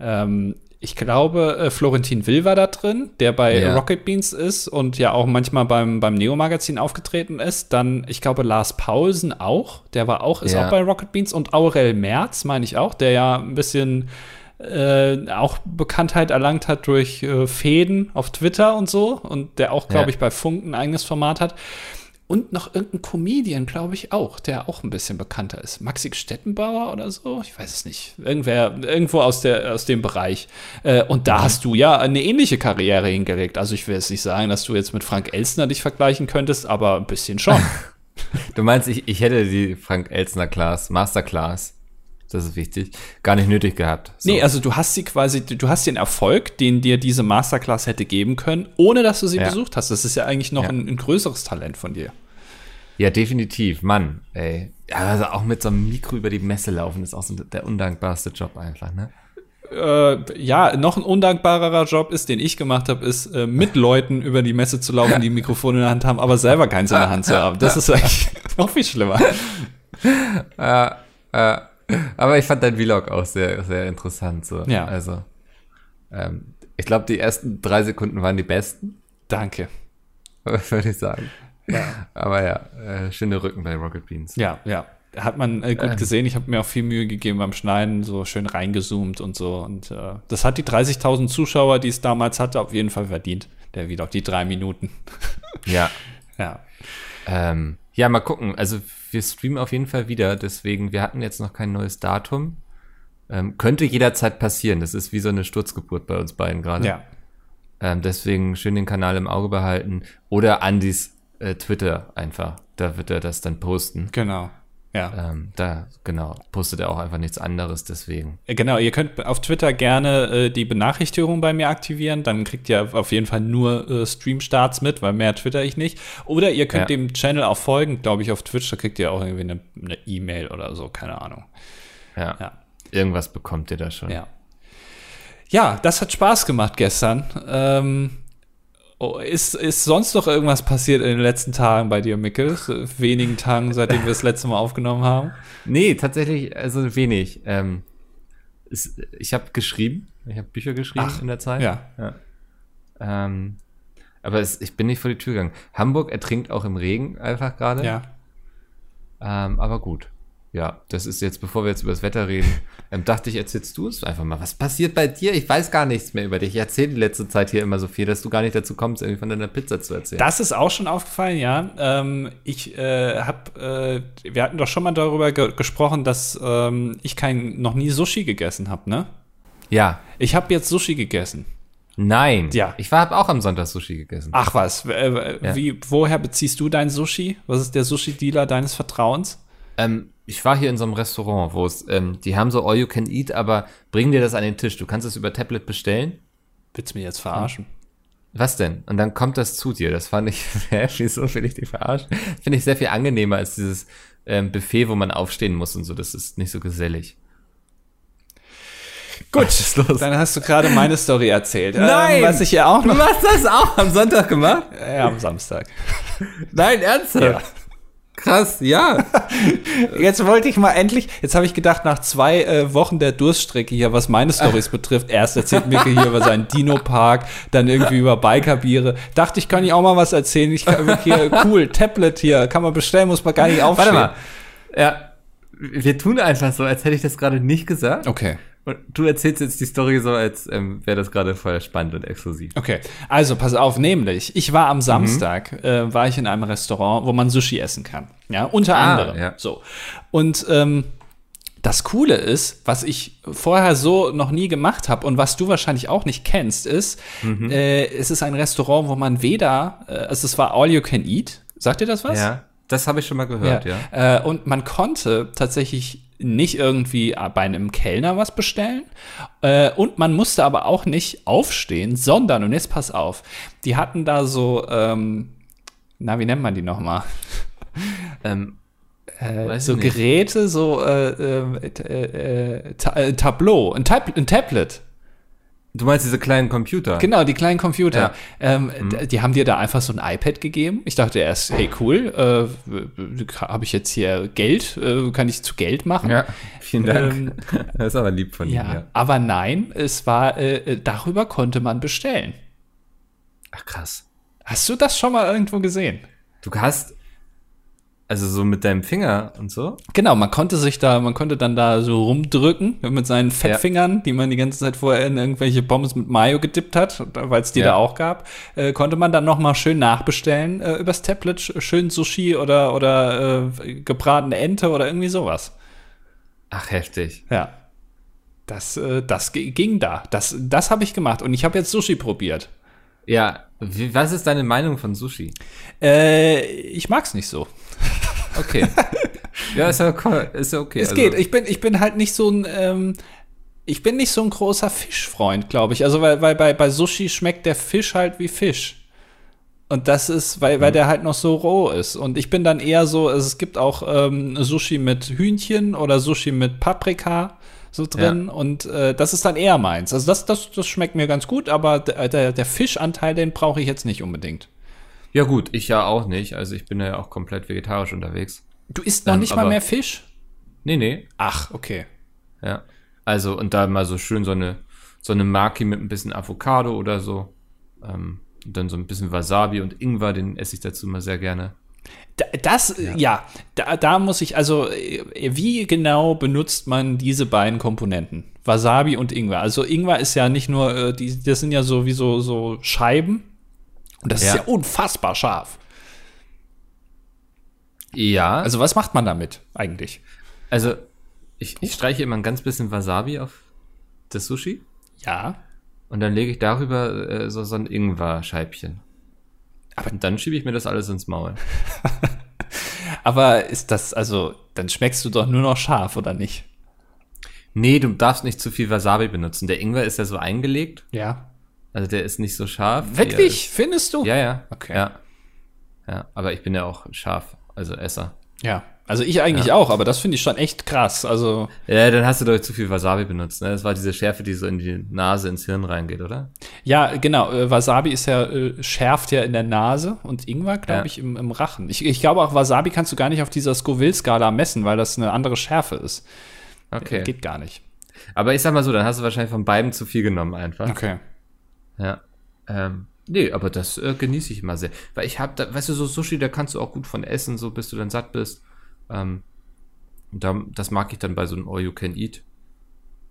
Speaker 1: Ähm, ich glaube, äh, Florentin Will war da drin, der bei
Speaker 2: Ja.
Speaker 1: Rocket Beans ist und ja auch manchmal beim, beim Neo-Magazin aufgetreten ist. Dann, ich glaube, Lars Paulsen auch, der war auch, ist
Speaker 2: Ja.
Speaker 1: auch bei Rocket Beans und Aurel Merz, meine ich auch, der ja ein bisschen äh, auch Bekanntheit erlangt hat durch äh, Fäden auf Twitter und so und der auch, glaube
Speaker 2: Ja.
Speaker 1: ich, bei Funk ein eigenes Format hat. Und noch irgendein Comedian, glaube ich, auch, der auch ein bisschen bekannter ist. Maxi Stettenbauer oder so? Ich weiß es nicht. Irgendwer, irgendwo aus, der, aus dem Bereich. Äh, und da hast du ja eine ähnliche Karriere hingelegt. Also ich will jetzt nicht sagen, dass du jetzt mit Frank Elsner dich vergleichen könntest, aber ein bisschen schon.
Speaker 2: Du meinst, ich, ich hätte die Frank Elsner Class, Masterclass, das ist wichtig, gar nicht nötig gehabt. So.
Speaker 1: Nee, also du hast sie quasi, du hast den Erfolg, den dir diese Masterclass hätte geben können, ohne dass du sie
Speaker 2: Ja.
Speaker 1: besucht hast. Das ist ja eigentlich noch
Speaker 2: Ja.
Speaker 1: ein, ein größeres Talent von dir.
Speaker 2: Ja, definitiv, Mann, ey. Also auch mit so einem Mikro über die Messe laufen ist auch so der undankbarste Job einfach, ne?
Speaker 1: Äh, ja, noch ein undankbarerer Job ist, den ich gemacht habe, ist äh, mit Leuten über die Messe zu laufen, die ein Mikrofon in der Hand haben, aber selber keins in der Hand zu haben. Das ist eigentlich noch viel schlimmer.
Speaker 2: Äh, äh, aber ich fand dein Vlog auch sehr, sehr interessant. So.
Speaker 1: Ja.
Speaker 2: Also, ähm, ich glaube, die ersten drei Sekunden waren die besten,
Speaker 1: Danke.
Speaker 2: würde ich sagen.
Speaker 1: Ja,
Speaker 2: Aber ja, äh, schöne Rücken bei Rocket Beans.
Speaker 1: ja. ja. Hat man äh, gut
Speaker 2: Ähm.
Speaker 1: gesehen. Ich habe mir auch viel Mühe gegeben beim Schneiden, so schön reingezoomt und so. Und äh, das hat die 30.000 Zuschauer, die es damals hatte, auf jeden Fall verdient. Der Vlog, die drei Minuten.
Speaker 2: Ja.
Speaker 1: Ja.
Speaker 2: Ähm, ja, mal gucken. Also wir streamen auf jeden Fall wieder, deswegen, wir hatten jetzt noch kein neues Datum. Ähm, könnte jederzeit passieren. Das ist wie so eine Sturzgeburt bei uns beiden gerade.
Speaker 1: Ja.
Speaker 2: Ähm, deswegen schön den Kanal im Auge behalten. Oder Andys äh, Twitter einfach. Da wird er das dann posten.
Speaker 1: Genau. Ja.
Speaker 2: Ähm, da, genau, postet er auch einfach nichts anderes, deswegen.
Speaker 1: Äh, Genau, ihr könnt auf Twitter gerne äh, die Benachrichtigung bei mir aktivieren. Dann kriegt ihr auf jeden Fall nur äh, Stream-Starts mit, weil mehr twitter ich nicht. Oder ihr könnt
Speaker 2: Ja.
Speaker 1: dem Channel auch folgen, glaube ich, auf Twitch. Da kriegt ihr auch irgendwie eine eine E-Mail oder so, keine Ahnung.
Speaker 2: Ja.
Speaker 1: Ja.
Speaker 2: Irgendwas bekommt ihr da schon.
Speaker 1: Ja. Ja, das hat Spaß gemacht gestern. Ähm, Oh, ist, ist sonst noch irgendwas passiert in den letzten Tagen bei dir, Mickel? Wenigen Tagen, seitdem wir das letzte Mal aufgenommen haben?
Speaker 2: Nee, tatsächlich, also wenig. Ähm, es, ich habe geschrieben, ich habe Bücher geschrieben
Speaker 1: Ach,
Speaker 2: in der Zeit.
Speaker 1: Ja.
Speaker 2: ja. Ähm, aber es, ich bin nicht vor die Tür gegangen. Hamburg ertrinkt auch im Regen einfach gerade.
Speaker 1: Ja.
Speaker 2: Ähm, aber gut. Ja, das ist jetzt, bevor wir jetzt über das Wetter reden, ähm, dachte ich, erzählst du es einfach mal. Was passiert bei dir? Ich weiß gar nichts mehr über dich. Ich erzähle die letzte Zeit hier immer so viel, dass du gar nicht dazu kommst, irgendwie von deiner Pizza zu erzählen.
Speaker 1: Das ist auch schon aufgefallen, ja. Ähm, ich äh, habe, äh, wir hatten doch schon mal darüber ge gesprochen, dass ähm, ich kein, noch nie Sushi gegessen habe, ne?
Speaker 2: ja.
Speaker 1: Ich habe jetzt Sushi gegessen.
Speaker 2: Nein.
Speaker 1: Ja.
Speaker 2: Ich war hab auch am Sonntag Sushi gegessen.
Speaker 1: Ach was, äh,
Speaker 2: Ja.
Speaker 1: wie, woher beziehst du dein Sushi? Was ist der Sushi-Dealer deines Vertrauens?
Speaker 2: Ähm, ich war hier in so einem Restaurant, wo es, ähm, die haben so All You Can Eat, aber bring dir das an den Tisch. Du kannst es über Tablet bestellen.
Speaker 1: Willst du mich jetzt verarschen?
Speaker 2: Was denn? Und dann kommt das zu dir. Das fand ich, wieso will ich dich verarschen? Finde ich sehr viel angenehmer als dieses ähm, Buffet, wo man aufstehen muss und so. Das ist nicht so gesellig.
Speaker 1: Gut,
Speaker 2: Was ist los?
Speaker 1: dann hast du gerade meine Story erzählt.
Speaker 2: Nein!
Speaker 1: Ähm, was ich ja auch
Speaker 2: Du
Speaker 1: noch.
Speaker 2: hast das auch am Sonntag gemacht?
Speaker 1: Ja, am Samstag.
Speaker 2: Nein, ernsthaft?
Speaker 1: Ja.
Speaker 2: Krass, ja.
Speaker 1: Jetzt wollte ich mal endlich, jetzt habe ich gedacht, nach zwei äh, Wochen der Durststrecke hier, was meine Stories betrifft, erst erzählt Micke hier über seinen Dino-Park, dann irgendwie über Bikerbiere. Dachte ich, kann ich auch mal was erzählen. Ich kann hier, cool, Tablet hier, kann man bestellen, muss man gar nicht aufstehen.
Speaker 2: Warte mal. Ja, wir tun einfach so, als hätte ich das gerade nicht gesagt.
Speaker 1: Okay.
Speaker 2: Und du erzählst jetzt die Story so, als ähm, wäre das gerade voll spannend und exklusiv.
Speaker 1: Okay, also pass auf, nämlich, ich war am Samstag, äh, war ich in einem Restaurant, wo man Sushi essen kann. Ja, unter
Speaker 2: Ah,
Speaker 1: anderem.
Speaker 2: ja.
Speaker 1: So. Und ähm, das Coole ist, was ich vorher so noch nie gemacht habe und was du wahrscheinlich auch nicht kennst, ist,
Speaker 2: Mhm.
Speaker 1: äh, es ist ein Restaurant, wo man weder, äh, also es war All You Can Eat. Sagt dir das was?
Speaker 2: Ja, das habe ich schon mal gehört, ja.
Speaker 1: Äh, und man konnte tatsächlich nicht irgendwie bei einem Kellner was bestellen. Äh, und man musste aber auch nicht aufstehen, sondern, und jetzt pass auf, die hatten da so, ähm, na, wie nennt man die nochmal?
Speaker 2: Ähm,
Speaker 1: Äh, so. Geräte, so äh, äh, äh, äh, Tableau, ein, Tab ein Tablet.
Speaker 2: Du meinst diese kleinen Computer?
Speaker 1: Genau, die kleinen Computer.
Speaker 2: Ja.
Speaker 1: Ähm, d- Die haben dir da einfach so ein iPad gegeben. Ich dachte erst, hey cool, äh, habe ich jetzt hier Geld, äh, kann ich zu Geld machen?
Speaker 2: Ja, vielen Dank.
Speaker 1: Ähm,
Speaker 2: das ist aber lieb von
Speaker 1: Ja,
Speaker 2: dir. Ja.
Speaker 1: aber nein, es war, äh, äh, darüber konnte man bestellen.
Speaker 2: Ach krass.
Speaker 1: Hast du das schon mal irgendwo gesehen?
Speaker 2: Du hast also so mit deinem Finger und so.
Speaker 1: Genau, man konnte sich da, man konnte dann da so rumdrücken mit seinen Fettfingern, die man die ganze Zeit vorher in irgendwelche Pommes mit Mayo gedippt hat, weil es die
Speaker 2: Ja.
Speaker 1: da auch gab, äh, konnte man dann noch mal schön nachbestellen äh, übers Tablet, sch- schön Sushi oder oder äh, gebratene Ente oder irgendwie sowas.
Speaker 2: Ach heftig.
Speaker 1: Ja. Das, äh, das ging da. Das, das habe ich gemacht. Und ich habe jetzt Sushi probiert.
Speaker 2: Ja, wie, was ist deine Meinung von Sushi?
Speaker 1: Äh, ich mag's nicht so.
Speaker 2: Okay. ja, ist ja, cool. ist ja okay.
Speaker 1: Es
Speaker 2: Also,
Speaker 1: geht. Ich bin, ich bin halt nicht so ein, ähm, ich bin nicht so ein großer Fischfreund, glaube ich. Also, weil, weil bei, bei Sushi schmeckt der Fisch halt wie Fisch. Und das ist, weil,
Speaker 2: Mhm.
Speaker 1: weil der halt noch so roh ist. Und ich bin dann eher so, also es gibt auch ähm, Sushi mit Hühnchen oder Sushi mit Paprika so drin. Und äh, das ist dann eher meins. Also das, das, das schmeckt mir ganz gut, aber der, der, der Fischanteil, den brauche ich jetzt nicht unbedingt.
Speaker 2: Ja gut, ich ja auch nicht. Also ich bin ja auch komplett vegetarisch unterwegs.
Speaker 1: Du isst noch
Speaker 2: Ähm,
Speaker 1: nicht mal mehr Fisch?
Speaker 2: Nee, nee.
Speaker 1: Ach, okay.
Speaker 2: Ja. Also und da mal so schön so eine so eine Maki mit ein bisschen Avocado oder so. Ähm, und dann so ein bisschen Wasabi und Ingwer, den esse ich dazu mal sehr gerne.
Speaker 1: Da- Das, ja, da, da muss ich, also, äh, wie genau benutzt man diese beiden Komponenten? Wasabi und Ingwer. Also, Ingwer ist ja nicht nur, äh, die, das sind ja so wie so, so Scheiben. Und das ist
Speaker 2: Ja.
Speaker 1: ja unfassbar scharf.
Speaker 2: Ja.
Speaker 1: Also, was macht man damit eigentlich?
Speaker 2: Also, ich, ich streiche immer ein ganz bisschen Wasabi auf das Sushi
Speaker 1: Ja.
Speaker 2: und dann lege ich darüber äh, so, so ein Ingwer-Scheibchen.
Speaker 1: Aber-
Speaker 2: dann schiebe ich mir das alles ins Maul.
Speaker 1: Aber ist das, also, dann schmeckst du doch nur noch scharf, oder nicht?
Speaker 2: Nee, du darfst nicht zu viel Wasabi benutzen. Der Ingwer ist ja so eingelegt,
Speaker 1: Ja.
Speaker 2: also der ist nicht so scharf.
Speaker 1: Wirklich? Findest du?
Speaker 2: Ja, ja.
Speaker 1: Okay.
Speaker 2: Ja. Ja, aber ich bin ja auch scharf, also Esser.
Speaker 1: Ja. Also ich eigentlich
Speaker 2: Ja.
Speaker 1: auch, aber das finde ich schon echt krass. Also
Speaker 2: Ja, dann hast du doch zu viel Wasabi benutzt, ne? Das war diese Schärfe, die so in die Nase, ins Hirn reingeht, oder?
Speaker 1: ja, genau. Äh, Wasabi ist ja äh, schärft ja in der Nase und Ingwer, glaube
Speaker 2: Ja.
Speaker 1: ich, im, im Rachen. Ich, ich glaube auch Wasabi kannst du gar nicht auf dieser Scoville-Skala messen, weil das eine andere Schärfe ist.
Speaker 2: Okay.
Speaker 1: Geht gar nicht.
Speaker 2: Aber ich sag mal so, dann hast du wahrscheinlich von beiden zu viel genommen einfach.
Speaker 1: Okay.
Speaker 2: Ja. Ähm, nee, aber das äh, genieße ich immer sehr. Weil ich hab da, weißt du, so Sushi, da kannst du auch gut von essen, so bis du dann satt bist. Ähm, da, das mag ich dann bei so einem All You Can Eat.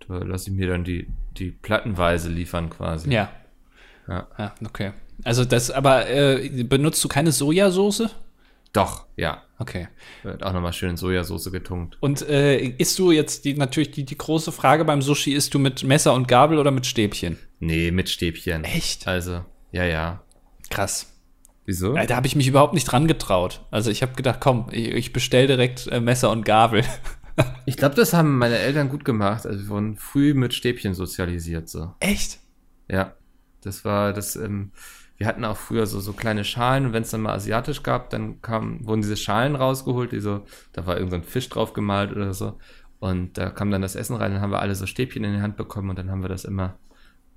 Speaker 2: Da lasse ich mir dann die, die plattenweise liefern quasi.
Speaker 1: Ja.
Speaker 2: Ja.
Speaker 1: Ja, okay. Also das, aber äh, benutzt du keine Sojasauce?
Speaker 2: Doch, ja.
Speaker 1: Okay.
Speaker 2: Wird auch nochmal schön in Sojasauce getunkt.
Speaker 1: Und äh, isst du jetzt die natürlich die, die große Frage beim Sushi, isst du mit Messer und Gabel oder mit Stäbchen?
Speaker 2: Nee, mit Stäbchen.
Speaker 1: Echt?
Speaker 2: Also, ja, ja.
Speaker 1: Krass.
Speaker 2: Wieso?
Speaker 1: Äh, Da habe ich mich überhaupt nicht dran getraut. Also ich habe gedacht, komm, ich, ich bestell direkt äh, Messer und Gabel.
Speaker 2: Ich glaube, das haben meine Eltern gut gemacht. Also wir wurden früh mit Stäbchen sozialisiert, so.
Speaker 1: Echt?
Speaker 2: Ja, das war das. Ähm, wir hatten auch früher so so kleine Schalen und wenn es dann mal asiatisch gab, dann kam, wurden diese Schalen rausgeholt, die so, da war irgendein Fisch drauf gemalt oder so und da kam dann das Essen rein, dann haben wir alle so Stäbchen in die Hand bekommen und dann haben wir das immer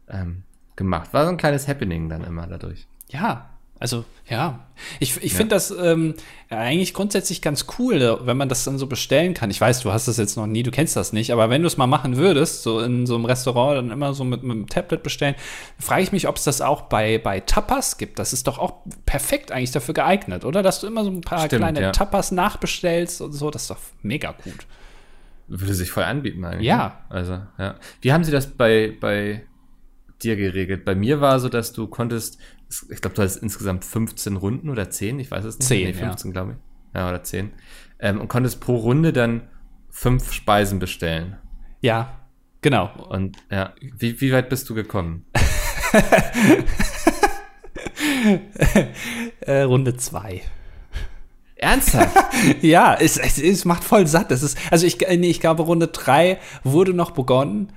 Speaker 2: ähm, gemacht. War so ein kleines Happening dann immer dadurch.
Speaker 1: Ja. Also, ja. Ich, ich
Speaker 2: Ja.
Speaker 1: finde das ähm, eigentlich grundsätzlich ganz cool, äh, wenn man das dann so bestellen kann. Ich weiß, du hast das jetzt noch nie, du kennst das nicht, aber wenn du es mal machen würdest, so in so einem Restaurant, dann immer so mit, mit dem Tablet bestellen, frage ich mich, ob es das auch bei, bei Tapas gibt. Das ist doch auch perfekt eigentlich dafür geeignet, oder? Dass du immer so ein paar
Speaker 2: Stimmt,
Speaker 1: kleine
Speaker 2: ja.
Speaker 1: Tapas nachbestellst und so, das ist doch mega gut.
Speaker 2: Würde sich voll anbieten eigentlich.
Speaker 1: Ja.
Speaker 2: ne? Also, ja. Wie haben sie das bei, bei dir geregelt? Bei mir war so, dass du konntest, ich glaube, du hattest insgesamt 15 Runden oder 10, ich weiß es nicht.
Speaker 1: 10,
Speaker 2: nee, 15, glaube ich. Ja, oder 10. Ähm, und konntest pro Runde dann fünf Speisen bestellen.
Speaker 1: Ja, genau.
Speaker 2: Und ja, wie, wie weit bist du gekommen?
Speaker 1: Äh, Runde zwei.
Speaker 2: Ernsthaft?
Speaker 1: Ja, es, es, es macht voll satt. Das ist, also ich, nee, ich glaube, Runde drei wurde noch begonnen,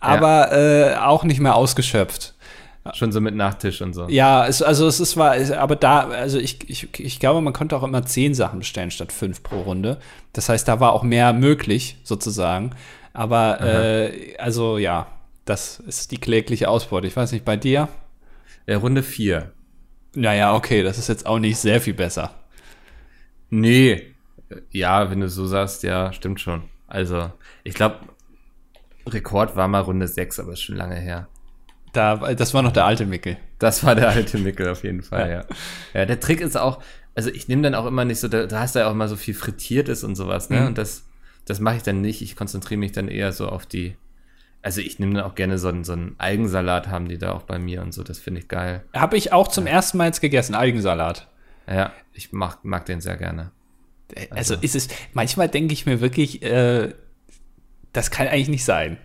Speaker 1: aber äh, auch nicht mehr ausgeschöpft.
Speaker 2: Schon so mit Nachtisch und so.
Speaker 1: Ja, es, also es ist war, aber da, also ich, ich, ich glaube, man konnte auch immer zehn Sachen bestellen statt fünf pro Runde. Das heißt, da war auch mehr möglich, sozusagen. Aber äh, also ja, das ist die klägliche Ausbeute. Ich weiß nicht, bei dir?
Speaker 2: Ja, Runde 4.
Speaker 1: Naja, okay, das ist jetzt auch nicht sehr viel besser.
Speaker 2: Nee. Ja, wenn du so sagst, ja, stimmt schon. Also, ich glaube, Rekord war mal Runde 6, aber ist schon lange her.
Speaker 1: Da, das war noch der alte Mickel.
Speaker 2: Das war der alte Mickel auf jeden Fall,
Speaker 1: Ja.
Speaker 2: ja. Ja, der Trick ist auch, also ich nehme dann auch immer nicht so, da, da hast du ja auch mal so viel Frittiertes und sowas, ne?
Speaker 1: Mhm.
Speaker 2: Und das, das mache ich dann nicht. Ich konzentriere mich dann eher so auf die, also ich nehme dann auch gerne so einen, so einen Algensalat, haben die da auch bei mir und so, das finde ich geil.
Speaker 1: Habe ich auch zum ersten Mal jetzt gegessen, Algensalat.
Speaker 2: Ja, ich mag, mag den sehr gerne.
Speaker 1: Also ist es, manchmal denke ich mir wirklich, äh, das kann eigentlich nicht sein.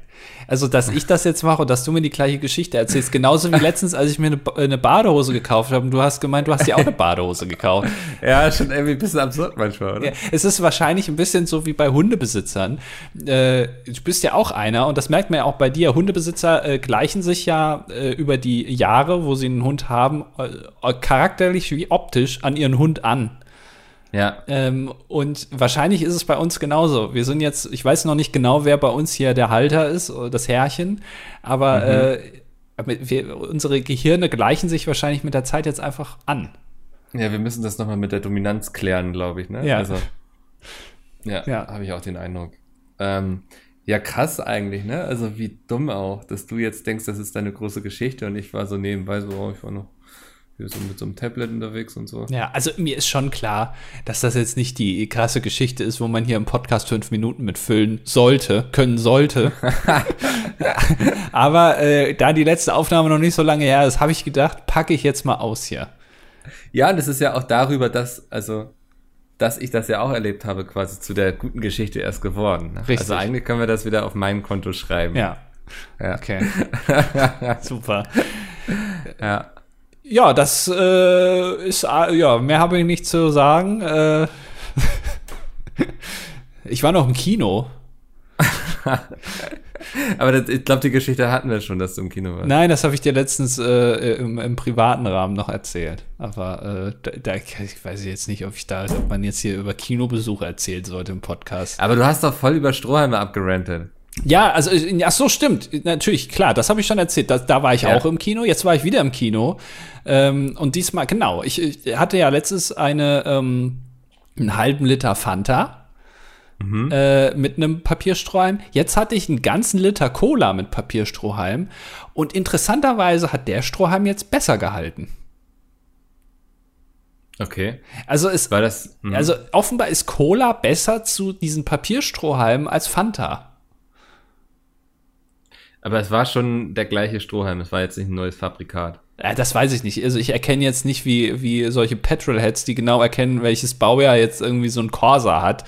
Speaker 1: Also, dass ich das jetzt mache und dass du mir die gleiche Geschichte erzählst. Genauso wie letztens, als ich mir eine, Ba- eine Badehose gekauft habe und du hast gemeint, du hast dir auch eine Badehose gekauft.
Speaker 2: Ja, schon irgendwie ein bisschen absurd manchmal, oder?
Speaker 1: Ja, es ist wahrscheinlich ein bisschen so wie bei Hundebesitzern. Äh, du bist ja auch einer und das merkt man ja auch bei dir. Hundebesitzer äh, gleichen sich ja äh, über die Jahre, wo sie einen Hund haben, äh, charakterlich wie optisch an ihren Hund an.
Speaker 2: Ja,
Speaker 1: Ähm, und wahrscheinlich ist es bei uns genauso. Wir sind jetzt, ich weiß noch nicht genau, wer bei uns hier der Halter ist, das Herrchen, aber äh, aber wir, unsere Gehirne gleichen sich wahrscheinlich mit der Zeit jetzt einfach an.
Speaker 2: Ja, wir müssen das nochmal mit der Dominanz klären, glaube ich, ne?
Speaker 1: Ja.
Speaker 2: Also, ja,
Speaker 1: Ja.
Speaker 2: habe ich auch den Eindruck. Ähm, ja, krass eigentlich, ne? Also wie dumm auch, dass du jetzt denkst, das ist deine große Geschichte und ich war so nebenbei so, oh, ich war noch so mit so einem Tablet unterwegs und so.
Speaker 1: Ja, also mir ist schon klar, dass das jetzt nicht die krasse Geschichte ist, wo man hier im Podcast fünf Minuten mitfüllen sollte, können sollte. Aber äh, da die letzte Aufnahme noch nicht so lange her ist, habe ich gedacht, packe ich jetzt mal aus hier.
Speaker 2: Ja, und das ist ja auch darüber, dass, also, dass ich das ja auch erlebt habe, quasi zu der guten Geschichte erst geworden. ne?
Speaker 1: Richtig.
Speaker 2: Also eigentlich können wir das wieder auf mein Konto schreiben.
Speaker 1: Ja,
Speaker 2: Ja.
Speaker 1: okay. Super.
Speaker 2: ja.
Speaker 1: Ja, das äh, ist, äh, ja, mehr habe ich nicht zu sagen. Äh, ich war noch im Kino.
Speaker 2: Aber das, ich glaube, die Geschichte hatten wir schon, dass du im Kino warst.
Speaker 1: Nein, das habe ich dir letztens äh, im, im, privaten Rahmen noch erzählt. Aber äh, da, da, ich weiß jetzt nicht, ob ich da, ob man jetzt hier über Kinobesuche erzählen sollte im Podcast.
Speaker 2: Aber du hast doch voll über Strohhalme abgerantet.
Speaker 1: Ja, also, ach so, stimmt. Natürlich, klar, das habe ich schon erzählt. Da, da war ich ja. auch im Kino. Jetzt war ich wieder im Kino. Ähm, und diesmal, genau, ich, ich hatte ja letztes eine, ähm, einen halben Liter Fanta mhm. äh, mit einem Papierstrohhalm. Jetzt hatte ich einen ganzen Liter Cola mit Papierstrohhalm. Und interessanterweise hat der Strohhalm jetzt besser gehalten.
Speaker 2: Okay.
Speaker 1: Also es,
Speaker 2: War das,
Speaker 1: mh. also offenbar ist Cola besser zu diesen Papierstrohhalmen als Fanta.
Speaker 2: Aber es war schon der gleiche Strohhalm, es war jetzt nicht ein neues Fabrikat.
Speaker 1: Ja, das weiß ich nicht. Also ich erkenne jetzt nicht wie, wie solche Petrolheads, die genau erkennen, welches Baujahr jetzt irgendwie so ein Corsa hat.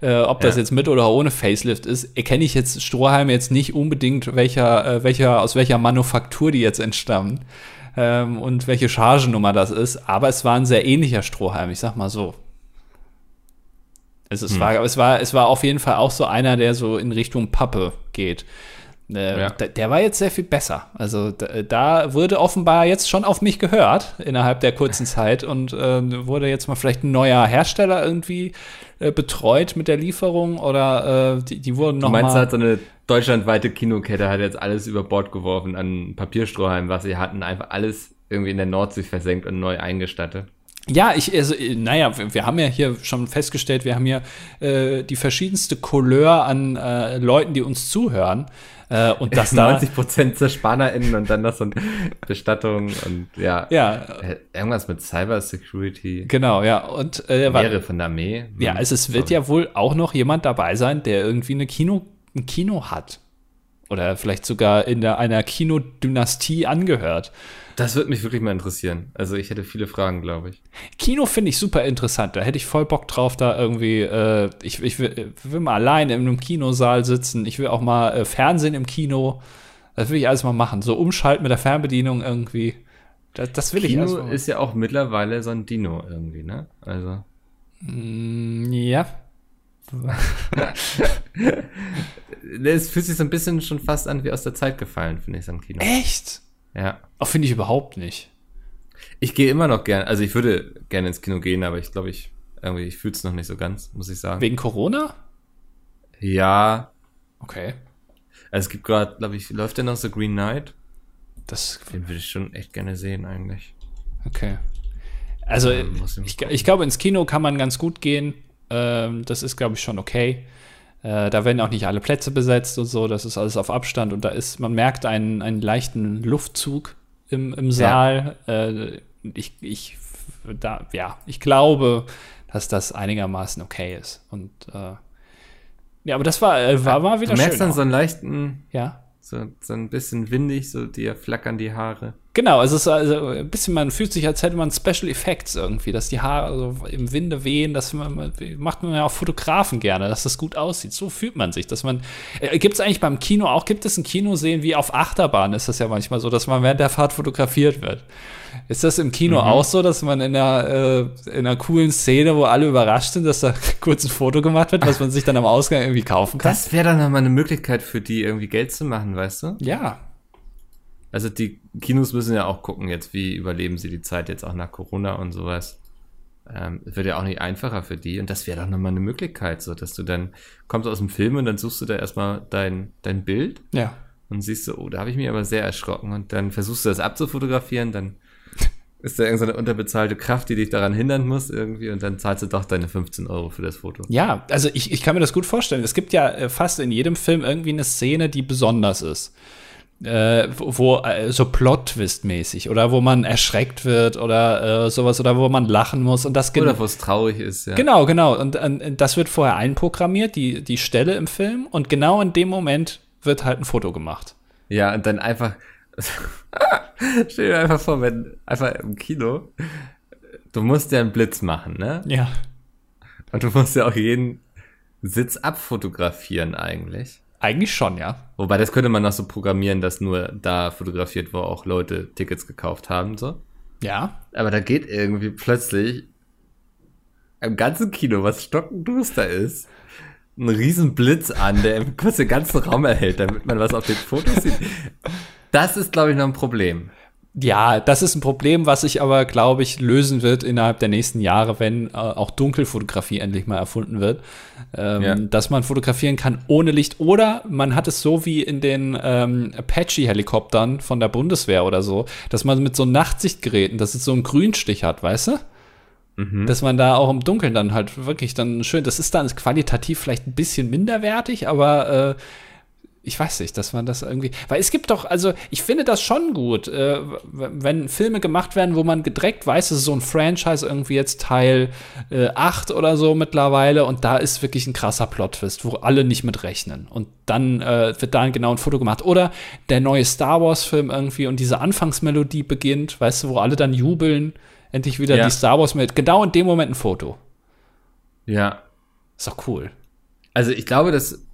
Speaker 1: Äh, ob das ja. jetzt mit oder ohne Facelift ist, erkenne ich jetzt Strohhalme jetzt nicht unbedingt, welcher, äh, welcher, aus welcher Manufaktur die jetzt entstammen ähm, und welche Chargennummer das ist. Aber es war ein sehr ähnlicher Strohhalm, ich sag mal so. Also es, hm. war, es, war, es war auf jeden Fall auch so einer, der so in Richtung Pappe geht. Äh, ja. der, der, war jetzt sehr viel besser. Also da, da, wurde offenbar jetzt schon auf mich gehört innerhalb der kurzen Zeit und äh, wurde jetzt mal vielleicht ein neuer Hersteller irgendwie äh, betreut mit der Lieferung oder äh, die, die wurden noch
Speaker 2: Du meinst
Speaker 1: mal
Speaker 2: halt so eine deutschlandweite Kinokette hat jetzt alles über Bord geworfen an Papierstrohhalm, was sie hatten, einfach alles irgendwie in der Nordsee versenkt und neu eingestattet.
Speaker 1: Ja, ich, also, naja, wir, wir haben ja hier schon festgestellt, wir haben hier äh, die verschiedenste Couleur an äh, Leuten, die uns zuhören. Äh, und das
Speaker 2: 90 Prozent zur SpanerInnen und dann noch so eine Bestattung und ja.
Speaker 1: Ja.
Speaker 2: Äh, irgendwas mit Cyber Security.
Speaker 1: Genau, ja. Und
Speaker 2: äh, wäre von der Armee.
Speaker 1: Ja, also es wird ja wohl auch noch jemand dabei sein, der irgendwie eine Kino, ein Kino hat. Oder vielleicht sogar in der, einer Kinodynastie angehört.
Speaker 2: Das würde mich wirklich mal interessieren. Also ich hätte viele Fragen, glaube ich.
Speaker 1: Kino finde ich super interessant. Da hätte ich voll Bock drauf, da irgendwie, äh, ich, ich will, will, mal allein in einem Kinosaal sitzen. Ich will auch mal äh, Fernsehen im Kino. Das will ich alles mal machen. So umschalten mit der Fernbedienung irgendwie. Das, das will
Speaker 2: Kino
Speaker 1: ich
Speaker 2: Kino ist ja auch mittlerweile so ein Dino irgendwie, ne? Also.
Speaker 1: Mm, ja.
Speaker 2: es fühlt sich so ein bisschen schon fast an wie aus der Zeit gefallen, finde ich, so ein Kino.
Speaker 1: Echt?
Speaker 2: Ja.
Speaker 1: Auch finde ich überhaupt nicht.
Speaker 2: Ich gehe immer noch gerne, also ich würde gerne ins Kino gehen, aber ich glaube, ich irgendwie, ich fühle es noch nicht so ganz, muss ich sagen.
Speaker 1: Wegen Corona?
Speaker 2: Ja.
Speaker 1: Okay.
Speaker 2: Also es gibt gerade, glaube ich, läuft ja noch so Green Knight.
Speaker 1: Das
Speaker 2: Den würde ich schon echt gerne sehen, eigentlich.
Speaker 1: Okay. Also, ähm, ich, ich glaube, ins Kino kann man ganz gut gehen. Ähm, das ist, glaube ich, schon okay. Äh, da werden auch nicht alle Plätze besetzt und so, das ist alles auf Abstand und da ist, man merkt einen, einen leichten Luftzug im, im Saal. Ja. Äh, ich, ich, da, ja, ich glaube, dass das einigermaßen okay ist. Und äh, ja, aber das war, äh, war mal wieder
Speaker 2: du merkst
Speaker 1: schön
Speaker 2: dann auch. so einen leichten,
Speaker 1: ja.
Speaker 2: So, so ein bisschen windig, so dir flackern die Haare.
Speaker 1: Genau, es ist also ein bisschen, man fühlt sich, als hätte man Special Effects irgendwie, dass die Haare so im Winde wehen, das macht man ja auch Fotografen gerne, dass das gut aussieht. So fühlt man sich, dass man, äh, gibt es eigentlich beim Kino auch, gibt es ein Kino sehen wie auf Achterbahn, ist das ja manchmal so, dass man während der Fahrt fotografiert wird. Ist das im Kino mhm. auch so, dass man in einer, äh, in einer coolen Szene, wo alle überrascht sind, dass da kurz ein Foto gemacht wird, was man sich dann am Ausgang irgendwie kaufen kann?
Speaker 2: Das wäre dann nochmal eine Möglichkeit für die, irgendwie Geld zu machen, weißt du?
Speaker 1: Ja.
Speaker 2: Also die Kinos müssen ja auch gucken jetzt, wie überleben sie die Zeit jetzt auch nach Corona und sowas. Ähm, es wird ja auch nicht einfacher für die und das wäre doch nochmal eine Möglichkeit, so dass du dann kommst aus dem Film und dann suchst du da erstmal dein, dein Bild.
Speaker 1: Ja.
Speaker 2: Und siehst du, oh, da habe ich mich aber sehr erschrocken und dann versuchst du das abzufotografieren, dann ist da irgendeine unterbezahlte Kraft, die dich daran hindern muss irgendwie und dann zahlst du doch deine 15 Euro für das Foto.
Speaker 1: Ja, also ich, ich kann mir das gut vorstellen. Es gibt ja äh, fast in jedem Film irgendwie eine Szene, die besonders ist. Äh, wo äh, so Plot-Twist-mäßig oder wo man erschreckt wird oder äh, sowas oder wo man lachen muss und das
Speaker 2: oder wo es traurig ist ja
Speaker 1: genau genau und, und, das wird vorher einprogrammiert die die Stelle im Film und genau in dem Moment wird halt ein Foto gemacht
Speaker 2: ja und dann einfach Stell dir einfach vor, wenn einfach im Kino, du musst ja einen Blitz machen, ne?
Speaker 1: Ja.
Speaker 2: Und du musst ja auch jeden Sitz abfotografieren eigentlich.
Speaker 1: Eigentlich schon, ja.
Speaker 2: Wobei das könnte man noch so programmieren, dass nur da fotografiert, wo auch Leute Tickets gekauft haben, so.
Speaker 1: Ja.
Speaker 2: Aber da geht irgendwie plötzlich im ganzen Kino, was stockenduster ist, einen riesen Blitz an, der kurz den ganzen Raum erhält, damit man was auf den Fotos sieht. Das ist, glaube ich, noch ein Problem.
Speaker 1: Ja, das ist ein Problem, was sich aber, glaube ich, lösen wird innerhalb der nächsten Jahre, wenn äh, auch Dunkelfotografie endlich mal erfunden wird. Ähm, ja. Dass man fotografieren kann ohne Licht. Oder man hat es so wie in den ähm, Apache-Helikoptern von der Bundeswehr oder so, dass man mit so Nachtsichtgeräten, dass es so einen Grünstich hat, weißt du? Mhm. Dass man da auch im Dunkeln dann halt wirklich dann schön, das ist dann qualitativ vielleicht ein bisschen minderwertig, aber äh, ich weiß nicht, dass man das irgendwie, weil es gibt doch, also ich finde das schon gut, äh, wenn Filme gemacht werden, wo man direkt weiß, es ist so ein Franchise irgendwie jetzt Teil äh, 8 oder so mittlerweile und da ist wirklich ein krasser Plot-Twist, wo alle nicht mit rechnen und dann äh, wird da genau ein Foto gemacht oder der neue Star Wars-Film irgendwie und diese Anfangsmelodie beginnt, weißt du, wo alle dann jubeln, endlich wieder ja. die Star Wars mit, genau in dem Moment ein Foto.
Speaker 2: Ja.
Speaker 1: Ist doch cool.
Speaker 2: Also ich glaube, dass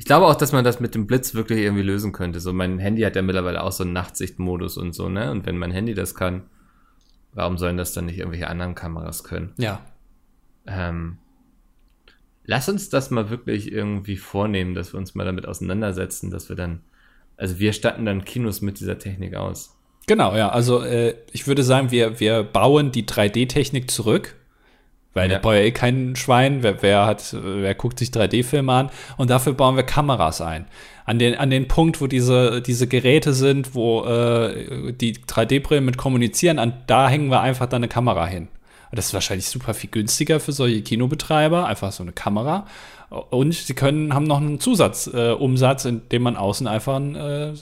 Speaker 2: ich glaube auch, dass man das mit dem Blitz wirklich irgendwie lösen könnte. So, mein Handy hat ja mittlerweile auch so einen Nachtsichtmodus und so, ne? Und wenn mein Handy das kann, warum sollen das dann nicht irgendwelche anderen Kameras können?
Speaker 1: Ja.
Speaker 2: Ähm, lass uns das mal wirklich irgendwie vornehmen, dass wir uns mal damit auseinandersetzen, dass wir dann, also wir statten dann Kinos mit dieser Technik aus.
Speaker 1: Genau, ja. Also äh, ich würde sagen, wir, wir bauen die 3D-Technik zurück weil ja. der braucht ja eh kein Schwein. Wer, wer, hat, wer guckt sich 3D-Filme an? Und dafür bauen wir Kameras ein. An den, an den Punkt, wo diese, diese Geräte sind, wo äh, die 3D-Brillen mit kommunizieren, an, da hängen wir einfach dann eine Kamera hin. Das ist wahrscheinlich super viel günstiger für solche Kinobetreiber, einfach so eine Kamera. Und sie können, haben noch einen Zusatzumsatz, äh, indem man außen einfach äh,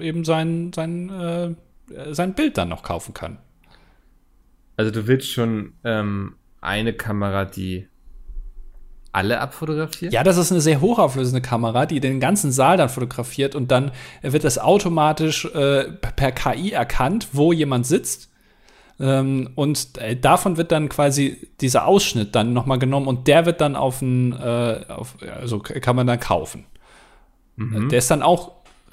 Speaker 1: eben sein, sein, äh, sein Bild dann noch kaufen kann.
Speaker 2: Also du willst schon ähm, eine Kamera, die alle abfotografiert?
Speaker 1: Ja, das ist eine sehr hochauflösende Kamera, die den ganzen Saal dann fotografiert und dann wird das automatisch äh, per KI erkannt, wo jemand sitzt. Ähm, und äh, davon wird dann quasi dieser Ausschnitt dann nochmal genommen und der wird dann auf ein, äh, auf, also kann man dann kaufen. Mhm. Der ist dann auch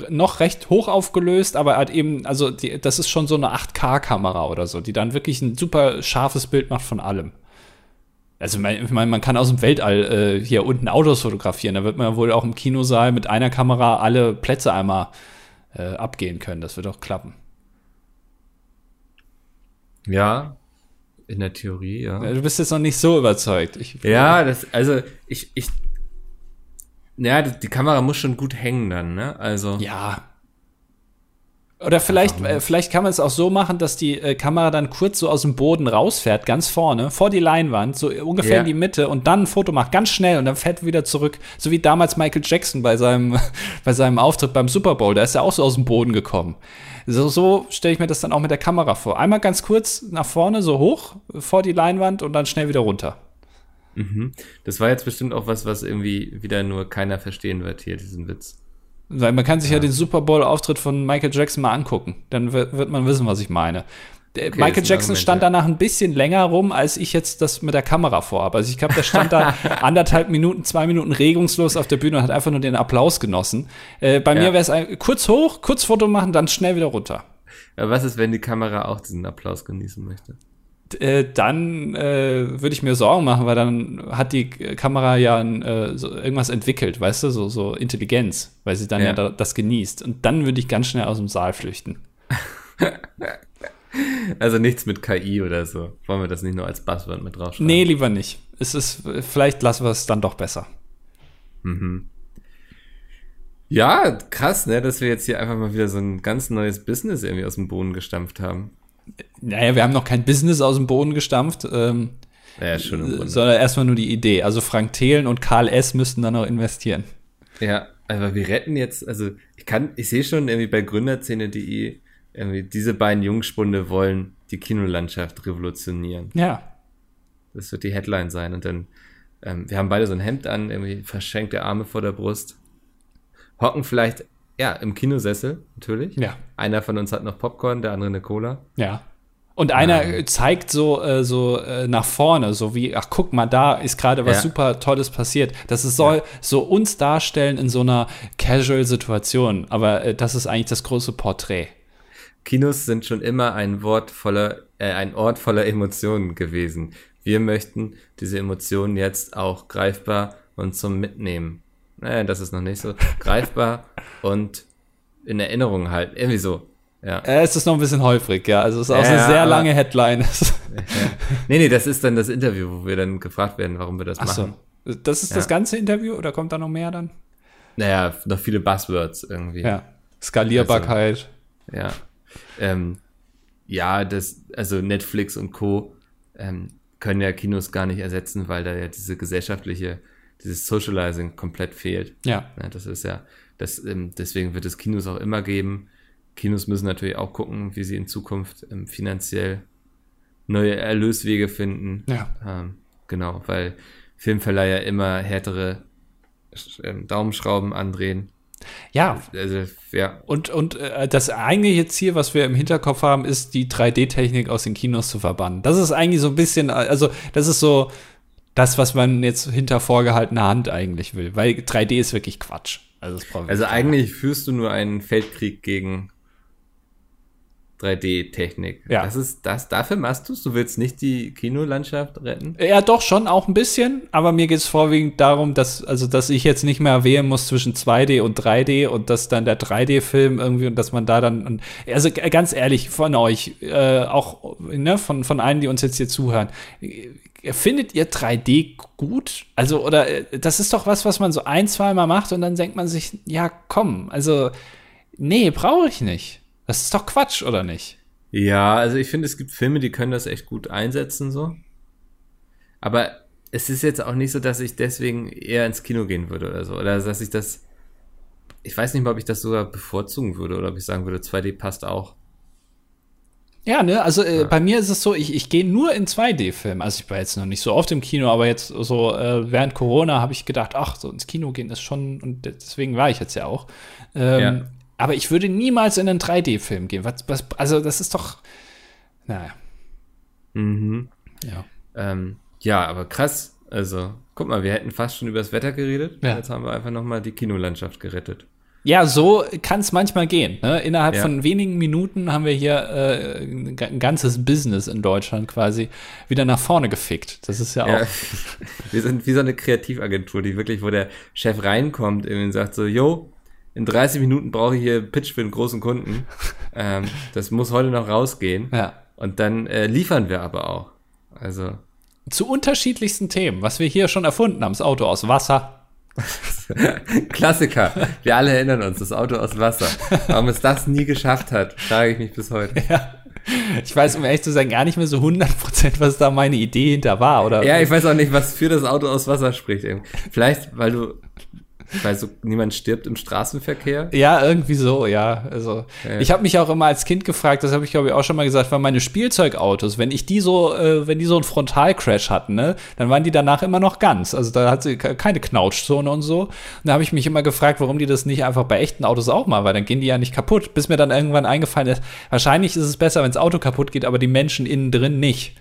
Speaker 1: noch recht hoch aufgelöst, aber hat eben, also die, das ist schon so eine 8K-Kamera oder so, die dann wirklich ein super scharfes Bild macht von allem. Also ich meine, man kann aus dem Weltall äh, hier unten Autos fotografieren. Da wird man wohl auch im Kinosaal mit einer Kamera alle Plätze einmal äh, abgehen können. Das wird auch klappen.
Speaker 2: Ja, in der Theorie, ja.
Speaker 1: Du bist jetzt noch nicht so überzeugt.
Speaker 2: Ich, ja, das, also ich, ich, ja, die Kamera muss schon gut hängen dann, ne? Also.
Speaker 1: Ja, oder vielleicht, äh, vielleicht kann man es auch so machen, dass die äh, Kamera dann kurz so aus dem Boden rausfährt, ganz vorne, vor die Leinwand, so ungefähr yeah. in die Mitte und dann ein Foto macht, ganz schnell und dann fährt wieder zurück. So wie damals Michael Jackson bei seinem, bei seinem Auftritt beim Super Bowl, da ist er auch so aus dem Boden gekommen. So, so stelle ich mir das dann auch mit der Kamera vor. Einmal ganz kurz nach vorne, so hoch, vor die Leinwand und dann schnell wieder runter.
Speaker 2: Mhm. Das war jetzt bestimmt auch was, was irgendwie wieder nur keiner verstehen wird hier, diesen Witz.
Speaker 1: Weil man kann sich ja, ja den Super Bowl-Auftritt von Michael Jackson mal angucken. Dann wird, man wissen, was ich meine. Okay, Michael Jackson Moment, stand danach ein bisschen länger rum, als ich jetzt das mit der Kamera vorhabe. Also ich glaube, der stand da anderthalb Minuten, zwei Minuten regungslos auf der Bühne und hat einfach nur den Applaus genossen. Äh, bei ja. mir wäre es kurz hoch, kurz Foto machen, dann schnell wieder runter.
Speaker 2: Ja, was ist, wenn die Kamera auch diesen Applaus genießen möchte?
Speaker 1: Äh, dann äh, würde ich mir Sorgen machen, weil dann hat die Kamera ja äh, so irgendwas entwickelt, weißt du, so, so Intelligenz, weil sie dann ja, ja das genießt. Und dann würde ich ganz schnell aus dem Saal flüchten.
Speaker 2: also nichts mit KI oder so. Wollen wir das nicht nur als Buzzword mit draufschreiben?
Speaker 1: Nee, lieber nicht. Es ist, vielleicht lassen wir es dann doch besser.
Speaker 2: Mhm. Ja, krass, ne, dass wir jetzt hier einfach mal wieder so ein ganz neues Business irgendwie aus dem Boden gestampft haben
Speaker 1: naja, wir haben noch kein Business aus dem Boden gestampft. Ähm,
Speaker 2: ja, schon
Speaker 1: sondern erstmal nur die Idee. Also Frank Thelen und Karl S. müssten dann noch investieren.
Speaker 2: Ja, aber wir retten jetzt, also ich kann, ich sehe schon irgendwie bei Gründerszene.de, irgendwie diese beiden Jungspunde wollen die Kinolandschaft revolutionieren.
Speaker 1: Ja.
Speaker 2: Das wird die Headline sein. Und dann, ähm, wir haben beide so ein Hemd an, irgendwie verschenkte Arme vor der Brust, hocken vielleicht ja, im Kinosessel, natürlich.
Speaker 1: Ja.
Speaker 2: Einer von uns hat noch Popcorn, der andere eine Cola.
Speaker 1: Ja. Und einer ähm. zeigt so, äh, so äh, nach vorne, so wie, ach guck mal, da ist gerade was ja. super Tolles passiert. Das ist, soll ja. so uns darstellen in so einer Casual-Situation. Aber äh, das ist eigentlich das große Porträt.
Speaker 2: Kinos sind schon immer ein Wort voller, äh, ein Ort voller Emotionen gewesen. Wir möchten diese Emotionen jetzt auch greifbar und zum Mitnehmen. Naja, das ist noch nicht so greifbar und in Erinnerung halt. Irgendwie so. Ja.
Speaker 1: Äh, es ist noch ein bisschen häufig, ja. Also es ist auch
Speaker 2: Ja,
Speaker 1: eine sehr lange Headline.
Speaker 2: ja. Nee, nee, das ist dann das Interview, wo wir dann gefragt werden, warum wir das
Speaker 1: Ach
Speaker 2: machen.
Speaker 1: so. Das ist das
Speaker 2: Ja.
Speaker 1: ganze Interview oder kommt da noch mehr dann?
Speaker 2: Naja, noch viele Buzzwords irgendwie.
Speaker 1: Ja. Skalierbarkeit.
Speaker 2: Ja. Ähm, ja, das, also Netflix und Co. Ähm, können ja Kinos gar nicht ersetzen, weil da ja diese gesellschaftliche, dieses Socializing komplett fehlt.
Speaker 1: Ja.
Speaker 2: Ja, das ist ja, das, ähm, deswegen wird es Kinos auch immer geben. Kinos müssen natürlich auch gucken, wie sie in Zukunft ähm, finanziell neue Erlöswege finden.
Speaker 1: Ja.
Speaker 2: Ähm, genau, weil Filmverleiher immer härtere ähm, Daumenschrauben andrehen.
Speaker 1: Ja.
Speaker 2: Also, ja,
Speaker 1: Und, und äh, das eigentliche Ziel, was wir im Hinterkopf haben, ist, die 3D-Technik aus den Kinos zu verbannen. Das ist eigentlich so ein bisschen, also das ist so das, was man jetzt hinter vorgehaltener Hand eigentlich will. Weil 3D ist wirklich Quatsch. Also,
Speaker 2: Also eigentlich führst du nur einen Feldkrieg gegen 3D-Technik.
Speaker 1: Ja.
Speaker 2: Das ist das, dafür machst du es? Du willst nicht die Kinolandschaft retten?
Speaker 1: Ja, doch schon auch ein bisschen, aber mir geht es vorwiegend darum, dass, also, dass ich jetzt nicht mehr wählen muss zwischen 2D und 3D und dass dann der 3D-Film irgendwie und dass man da dann, also ganz ehrlich, von euch, äh, auch ne, von, von allen, die uns jetzt hier zuhören, findet ihr 3D gut? Also, oder äh, das ist doch was, was man so ein, zwei Mal macht und dann denkt man sich, ja, komm, also, nee, brauche ich nicht. Das ist doch Quatsch, oder nicht?
Speaker 2: Ja, also ich finde, es gibt Filme, die können das echt gut einsetzen, so. Aber es ist jetzt auch nicht so, dass ich deswegen eher ins Kino gehen würde oder so. Oder dass ich das. Ich weiß nicht mal, ob ich das sogar bevorzugen würde oder ob ich sagen würde, 2D passt auch.
Speaker 1: Ja, ne, also äh, bei mir ist es so, ich, ich gehe nur in 2D-Filme. Also ich war jetzt noch nicht so oft im Kino, aber jetzt so äh, während Corona habe ich gedacht, ach, so ins Kino gehen ist schon, und deswegen war ich jetzt ja auch. Ähm,
Speaker 2: Ja.
Speaker 1: Aber ich würde niemals in einen 3D-Film gehen. Was, was, also das ist doch, naja,
Speaker 2: Mhm.
Speaker 1: ja.
Speaker 2: Ähm, ja, aber krass. Also, guck mal, wir hätten fast schon über das Wetter geredet.
Speaker 1: Ja.
Speaker 2: Jetzt haben wir einfach nochmal die Kinolandschaft gerettet.
Speaker 1: Ja, so kann es manchmal gehen. Ne? Innerhalb
Speaker 2: Ja.
Speaker 1: von wenigen Minuten haben wir hier äh, ein ga- ein ganzes Business in Deutschland quasi wieder nach vorne gefickt. Das ist ja auch.
Speaker 2: Ja, wir sind wie so eine Kreativagentur, die wirklich, wo der Chef reinkommt und sagt so, yo, in 30 Minuten brauche ich hier Pitch für einen großen Kunden. ähm, das muss heute noch rausgehen.
Speaker 1: ja.
Speaker 2: Und dann äh, liefern wir aber auch. Also,
Speaker 1: Zu unterschiedlichsten Themen, was wir hier schon erfunden haben. Das Auto aus Wasser.
Speaker 2: Klassiker. Wir alle erinnern uns, das Auto aus Wasser. Warum es das nie geschafft hat, frage ich mich bis heute.
Speaker 1: Ich weiß, um ehrlich zu sein, gar nicht mehr so 100%, was da meine Idee hinter war. Oder
Speaker 2: Ja, ich weiß auch nicht, was für das Auto aus Wasser spricht. Vielleicht, weil du, weil so niemand stirbt im Straßenverkehr.
Speaker 1: Ja, irgendwie so, ja. Also
Speaker 2: Ja.
Speaker 1: ich habe mich auch immer als Kind gefragt, das habe ich glaube ich auch schon mal gesagt, weil meine Spielzeugautos, wenn ich die so, äh, wenn die so einen Frontalcrash hatten, ne, dann waren die danach immer noch ganz. Also da hat sie ke- keine Knautschzone und so. Und da habe ich mich immer gefragt, warum die das nicht einfach bei echten Autos auch mal, weil dann gehen die ja nicht kaputt. Bis mir dann irgendwann eingefallen ist, wahrscheinlich ist es besser, wenn das Auto kaputt geht, aber die Menschen innen drin nicht.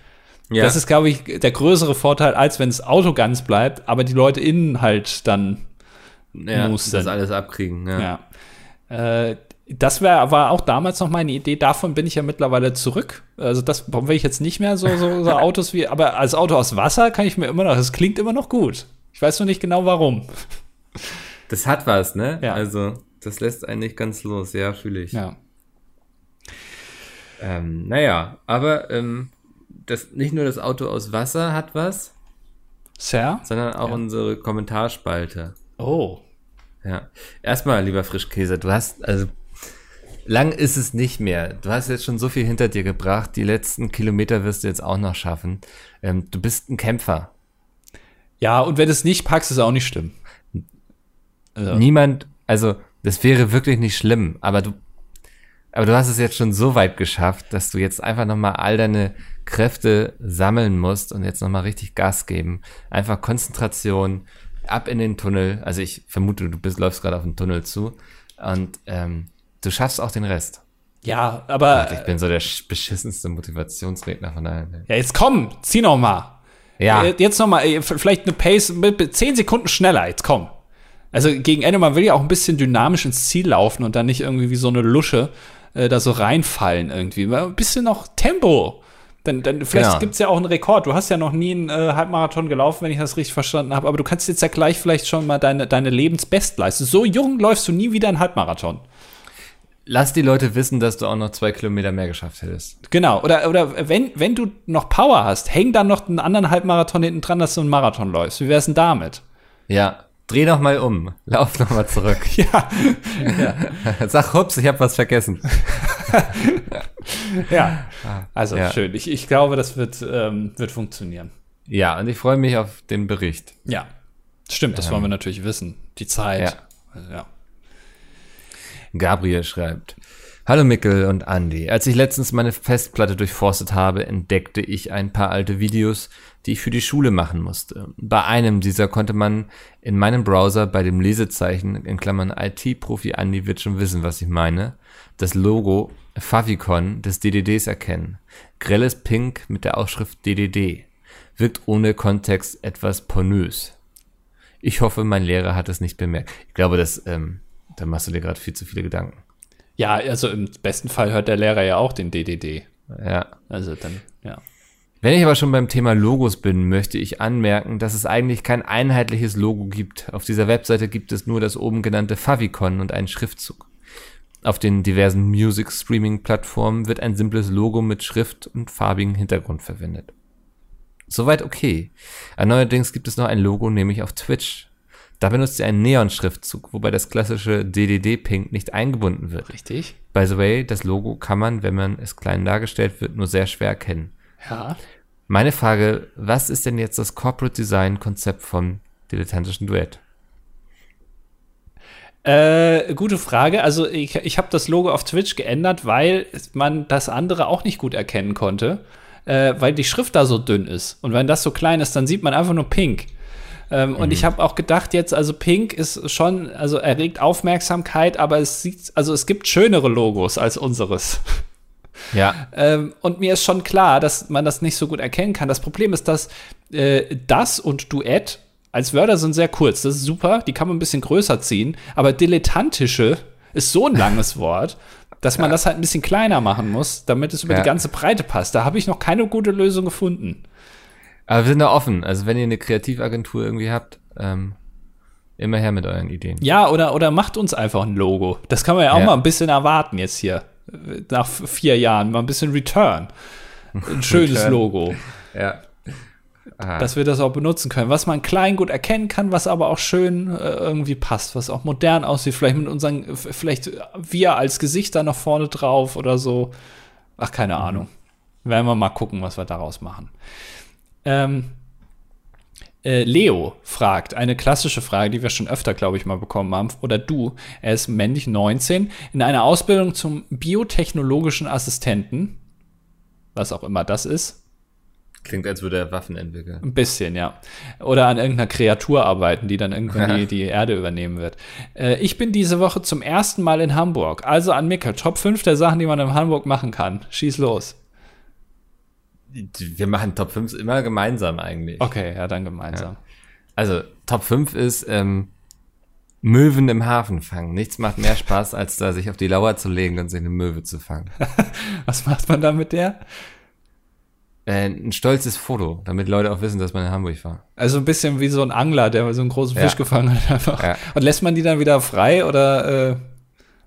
Speaker 2: Ja.
Speaker 1: Das ist, glaube ich, der größere Vorteil, als wenn das Auto ganz bleibt, aber die Leute innen halt dann
Speaker 2: ja,
Speaker 1: muss
Speaker 2: das alles abkriegen. Ja.
Speaker 1: Ja. Äh, das wär, war auch damals noch meine Idee. Davon bin ich ja mittlerweile zurück. Also das will ich jetzt nicht mehr so, so, so Autos wie, aber als Auto aus Wasser kann ich mir immer noch, das klingt immer noch gut. Ich weiß nur nicht genau warum.
Speaker 2: Das hat was, ne?
Speaker 1: Ja.
Speaker 2: Also, das lässt einen nicht ganz los. Ja, fühle ich.
Speaker 1: Ja.
Speaker 2: Ähm, naja, aber ähm, das, nicht nur das Auto aus Wasser hat was,
Speaker 1: Sir?
Speaker 2: sondern auch unsere Kommentarspalte.
Speaker 1: Oh.
Speaker 2: Ja. Erstmal, lieber Frischkäse, du hast, also, lang ist es nicht mehr. Du hast jetzt schon so viel hinter dir gebracht. Die letzten Kilometer wirst du jetzt auch noch schaffen. Ähm, du bist ein Kämpfer.
Speaker 1: Ja, und wenn du es nicht packst, ist auch nicht schlimm. Also,
Speaker 2: Niemand, also, das wäre wirklich nicht schlimm, aber du, aber du hast es jetzt schon so weit geschafft, dass du jetzt einfach nochmal all deine Kräfte sammeln musst und jetzt nochmal richtig Gas geben. Einfach Konzentration, ab in den Tunnel. Also ich vermute, du bist, läufst gerade auf den Tunnel zu und ähm, du schaffst auch den Rest.
Speaker 1: ja, aber
Speaker 2: Ich bin so der sch- beschissenste Motivationsredner von allen.
Speaker 1: ja, jetzt komm, zieh noch mal.
Speaker 2: Ja,
Speaker 1: Äh, Jetzt noch mal, äh, vielleicht eine Pace mit 10 Sekunden schneller, jetzt komm. Also gegen Ende, man will ja auch ein bisschen dynamisch ins Ziel laufen und dann nicht irgendwie wie so eine Lusche äh, da so reinfallen irgendwie. Ein bisschen noch Tempo. Dann, dann vielleicht
Speaker 2: Genau.
Speaker 1: gibt's ja auch einen Rekord. Du hast ja noch nie einen äh, Halbmarathon gelaufen, wenn ich das richtig verstanden habe. Aber du kannst jetzt ja gleich vielleicht schon mal deine, deine Lebensbestleistung. So jung läufst du nie wieder einen Halbmarathon.
Speaker 2: Lass die Leute wissen, dass du auch noch zwei Kilometer mehr geschafft hättest.
Speaker 1: Genau. Oder, oder wenn, wenn du noch Power hast, häng dann noch einen anderen Halbmarathon hinten dran, dass du einen Marathon läufst. Wie wär's denn damit?
Speaker 2: Ja, dreh noch mal um. Lauf noch mal zurück.
Speaker 1: Ja.
Speaker 2: Sag, hups, ich habe was vergessen.
Speaker 1: ja. Also
Speaker 2: Ja.
Speaker 1: schön. Ich, ich glaube, das wird, ähm, wird funktionieren.
Speaker 2: Ja, und ich freue mich auf den Bericht.
Speaker 1: Ja. Stimmt, das wollen wir natürlich wissen. Die Zeit.
Speaker 2: Ja.
Speaker 1: Also, ja.
Speaker 2: Gabriel schreibt. Hallo Mickel und Andy. Als ich letztens meine Festplatte durchforstet habe, entdeckte ich ein paar alte Videos, die ich für die Schule machen musste. Bei einem dieser konnte man in meinem Browser bei dem Lesezeichen, in Klammern IT-Profi Andy wird schon wissen, was ich meine, das Logo Favicon des DDDs erkennen. Grelles Pink mit der Aufschrift DDD. Wirkt ohne Kontext etwas pornös. Ich hoffe, mein Lehrer hat es nicht bemerkt. Ich glaube, das, ähm, da machst du dir gerade viel zu viele Gedanken.
Speaker 1: Ja, also im besten Fall hört der Lehrer ja auch den DDD.
Speaker 2: Ja.
Speaker 1: Also dann, ja.
Speaker 2: Wenn ich aber schon beim Thema Logos bin, möchte ich anmerken, dass es eigentlich kein einheitliches Logo gibt. Auf dieser Webseite gibt es nur das oben genannte Favicon und einen Schriftzug. Auf den diversen Music Streaming Plattformen wird ein simples Logo mit Schrift und farbigem Hintergrund verwendet. Soweit okay. Neuerdings gibt es noch ein Logo, nämlich auf Twitch. Da benutzt ihr einen Neon-Schriftzug, wobei das klassische DDD-Pink nicht eingebunden wird.
Speaker 1: Richtig?
Speaker 2: By the way, das Logo kann man, wenn man es klein dargestellt wird, nur sehr schwer erkennen.
Speaker 1: Ja.
Speaker 2: Meine Frage, was ist denn jetzt das Corporate Design Konzept vom dilettantischen Duett?
Speaker 1: Äh, gute Frage. Also ich, ich habe das Logo auf Twitch geändert, weil man das andere auch nicht gut erkennen konnte, äh, weil die Schrift da so dünn ist. Und wenn das so klein ist, dann sieht man einfach nur Pink. Ähm, Und ich habe auch gedacht jetzt, also Pink ist schon, also erregt Aufmerksamkeit, aber es sieht, also es gibt schönere Logos als unseres.
Speaker 2: Ja,
Speaker 1: Ähm, und mir ist schon klar, dass man das nicht so gut erkennen kann. Das Problem ist, dass äh, das und Duett als Wörter sind sehr kurz. Das ist super, die kann man ein bisschen größer ziehen. Aber dilettantische ist so ein langes Wort, dass man das halt ein bisschen kleiner machen muss, damit es über
Speaker 2: Ja.
Speaker 1: die ganze Breite passt. Da habe ich noch keine gute Lösung gefunden.
Speaker 2: Aber wir sind da offen. Also wenn ihr eine Kreativagentur irgendwie habt, ähm, immer her mit euren Ideen.
Speaker 1: Ja, oder, oder macht uns einfach ein Logo. Das kann man ja auch
Speaker 2: Ja.
Speaker 1: mal ein bisschen erwarten jetzt hier. Nach vier Jahren mal ein bisschen Return. Ein schönes
Speaker 2: Return.
Speaker 1: Logo.
Speaker 2: Ja. Ah,
Speaker 1: dass wir das auch benutzen können, was man klein gut erkennen kann, was aber auch schön äh, irgendwie passt, was auch modern aussieht, vielleicht mit unseren, vielleicht wir als Gesichter noch vorne drauf oder so. Ach, keine Ahnung. Werden wir mal gucken, was wir daraus machen. Ähm, äh, Leo fragt, eine klassische Frage, die wir schon öfter, glaube ich, mal bekommen haben, oder du, er ist männlich 19, in einer Ausbildung zum biotechnologischen Assistenten, was auch immer das ist,
Speaker 2: klingt, als würde er Waffen entwickeln.
Speaker 1: ein bisschen, ja. Oder an irgendeiner Kreatur arbeiten, die dann irgendwann die, die Erde übernehmen wird. Äh, ich bin diese Woche zum ersten Mal in Hamburg. Also an Mickel, Top 5 der Sachen, die man in Hamburg machen kann. Schieß los.
Speaker 2: Wir machen Top 5 immer gemeinsam eigentlich.
Speaker 1: Okay, ja, dann gemeinsam.
Speaker 2: Also, Top 5 ist ähm, Möwen im Hafen fangen. Nichts macht mehr Spaß, als da sich auf die Lauer zu legen und sich eine Möwe zu fangen.
Speaker 1: Was macht man da mit der?
Speaker 2: Äh, ein stolzes Foto, damit Leute auch wissen, dass man in Hamburg war.
Speaker 1: Also ein bisschen wie so ein Angler, der so einen großen
Speaker 2: Ja.
Speaker 1: Fisch gefangen hat einfach.
Speaker 2: Ja.
Speaker 1: Und lässt man die dann wieder frei oder äh,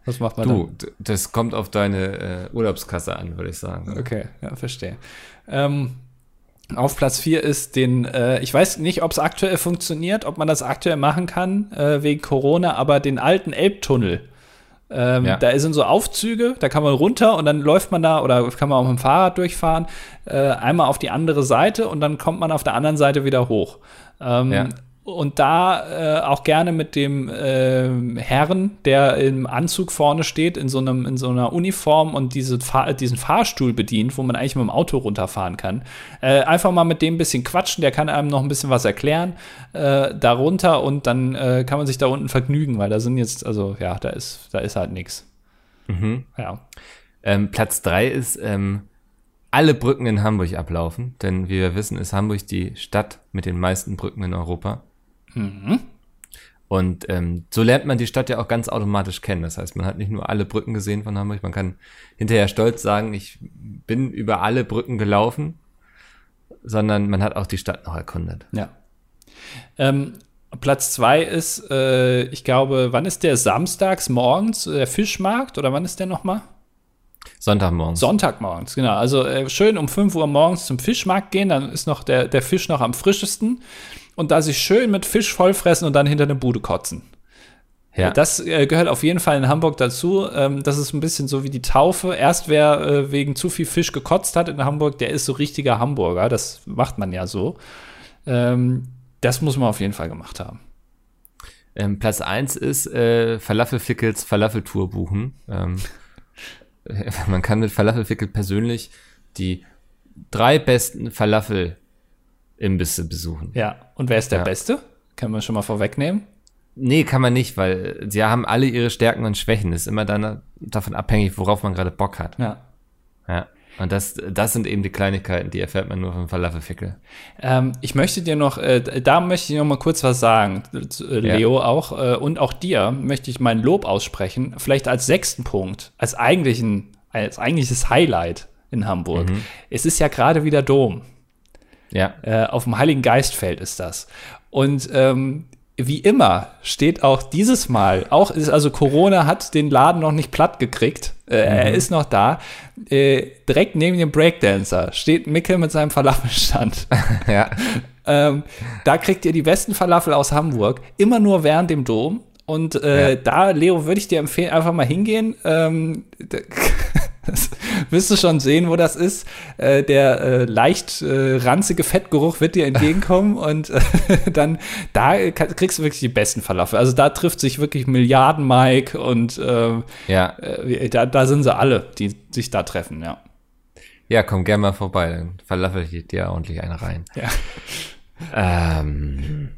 Speaker 1: was macht man
Speaker 2: Du,
Speaker 1: dann?
Speaker 2: das kommt auf deine äh, Urlaubskasse an, würde ich sagen.
Speaker 1: Okay, ja, verstehe. Ähm, auf Platz 4 ist den, äh, ich weiß nicht, ob es aktuell funktioniert, ob man das aktuell machen kann, äh, wegen Corona, aber den alten Elbtunnel. Ähm,
Speaker 2: Ja.
Speaker 1: Da sind so Aufzüge, da kann man runter und dann läuft man da oder kann man auch mit dem Fahrrad durchfahren, äh, einmal auf die andere Seite und dann kommt man auf der anderen Seite wieder hoch. Ähm,
Speaker 2: Ja.
Speaker 1: Und da äh, auch gerne mit dem ähm, Herrn, der im Anzug vorne steht, in so, einem, in so einer Uniform und diese Fahr diesen Fahrstuhl bedient, wo man eigentlich mit dem Auto runterfahren kann. Äh, einfach mal mit dem ein bisschen quatschen, der kann einem noch ein bisschen was erklären äh, darunter und dann äh, kann man sich da unten vergnügen, weil da sind jetzt, also ja, da ist, da ist halt nichts.
Speaker 2: Mhm.
Speaker 1: Ja.
Speaker 2: Ähm, Platz drei ist ähm, alle Brücken in Hamburg ablaufen, denn wie wir wissen, ist Hamburg die Stadt mit den meisten Brücken in Europa. Und ähm, so lernt man die Stadt ja auch ganz automatisch kennen. Das heißt, man hat nicht nur alle Brücken gesehen von Hamburg, man kann hinterher stolz sagen, ich bin über alle Brücken gelaufen, sondern man hat auch die Stadt noch erkundet.
Speaker 1: Ja. Ähm, Platz zwei ist, äh, ich glaube, wann ist der samstags morgens, der Fischmarkt oder wann ist der nochmal?
Speaker 2: Sonntagmorgens.
Speaker 1: Sonntagmorgens, genau. Also äh, schön um 5 Uhr morgens zum Fischmarkt gehen, dann ist noch der, der Fisch noch am frischesten und da sich schön mit Fisch vollfressen und dann hinter eine Bude kotzen. Ja. Das äh, gehört auf jeden Fall in Hamburg dazu. Ähm, das ist ein bisschen so wie die Taufe. Erst wer äh, wegen zu viel Fisch gekotzt hat in Hamburg, der ist so richtiger Hamburger. Das macht man ja so. Ähm, das muss man auf jeden Fall gemacht haben.
Speaker 2: Ähm, Platz 1 ist äh, Falafelfickels Falafeltour buchen. Man kann mit Falafelfickel persönlich die drei besten Falafel Imbisse besuchen.
Speaker 1: Ja, und wer ist der ja. Beste? Kann man schon mal vorwegnehmen?
Speaker 2: Nee, kann man nicht, weil sie haben alle ihre Stärken und Schwächen. ist immer dann davon abhängig, worauf man gerade Bock hat.
Speaker 1: Ja.
Speaker 2: Ja. Und das, das sind eben die Kleinigkeiten, die erfährt man nur vom Falafelfickel.
Speaker 1: Ähm, ich möchte dir noch, äh, da möchte ich noch mal kurz was sagen, äh, Leo ja. auch, äh, und auch dir möchte ich mein Lob aussprechen, vielleicht als sechsten Punkt, als eigentlichen, als eigentliches Highlight in Hamburg. Mhm. Es ist ja gerade wieder Dom.
Speaker 2: Ja.
Speaker 1: Äh, auf dem Heiligen Geistfeld ist das. Und ähm, wie immer steht auch dieses Mal, auch ist also Corona hat den Laden noch nicht platt gekriegt. Äh, mhm. Er ist noch da. Äh, direkt neben dem Breakdancer steht Mickel mit seinem Falafelstand.
Speaker 2: ja.
Speaker 1: ähm, da kriegt ihr die besten Falafel aus Hamburg, immer nur während dem Dom. Und äh, ja. da, Leo, würde ich dir empfehlen, einfach mal hingehen. Ähm, das wirst du schon sehen, wo das ist. Äh, der äh, leicht äh, ranzige Fettgeruch wird dir entgegenkommen und äh, dann da kriegst du wirklich die besten Falafel. Also da trifft sich wirklich Milliarden Mike und äh,
Speaker 2: ja.
Speaker 1: Äh, da, da sind sie alle, die sich da treffen, ja.
Speaker 2: Ja, komm gerne mal vorbei, dann falafel ich dir ordentlich eine rein.
Speaker 1: Ja.
Speaker 2: Ähm,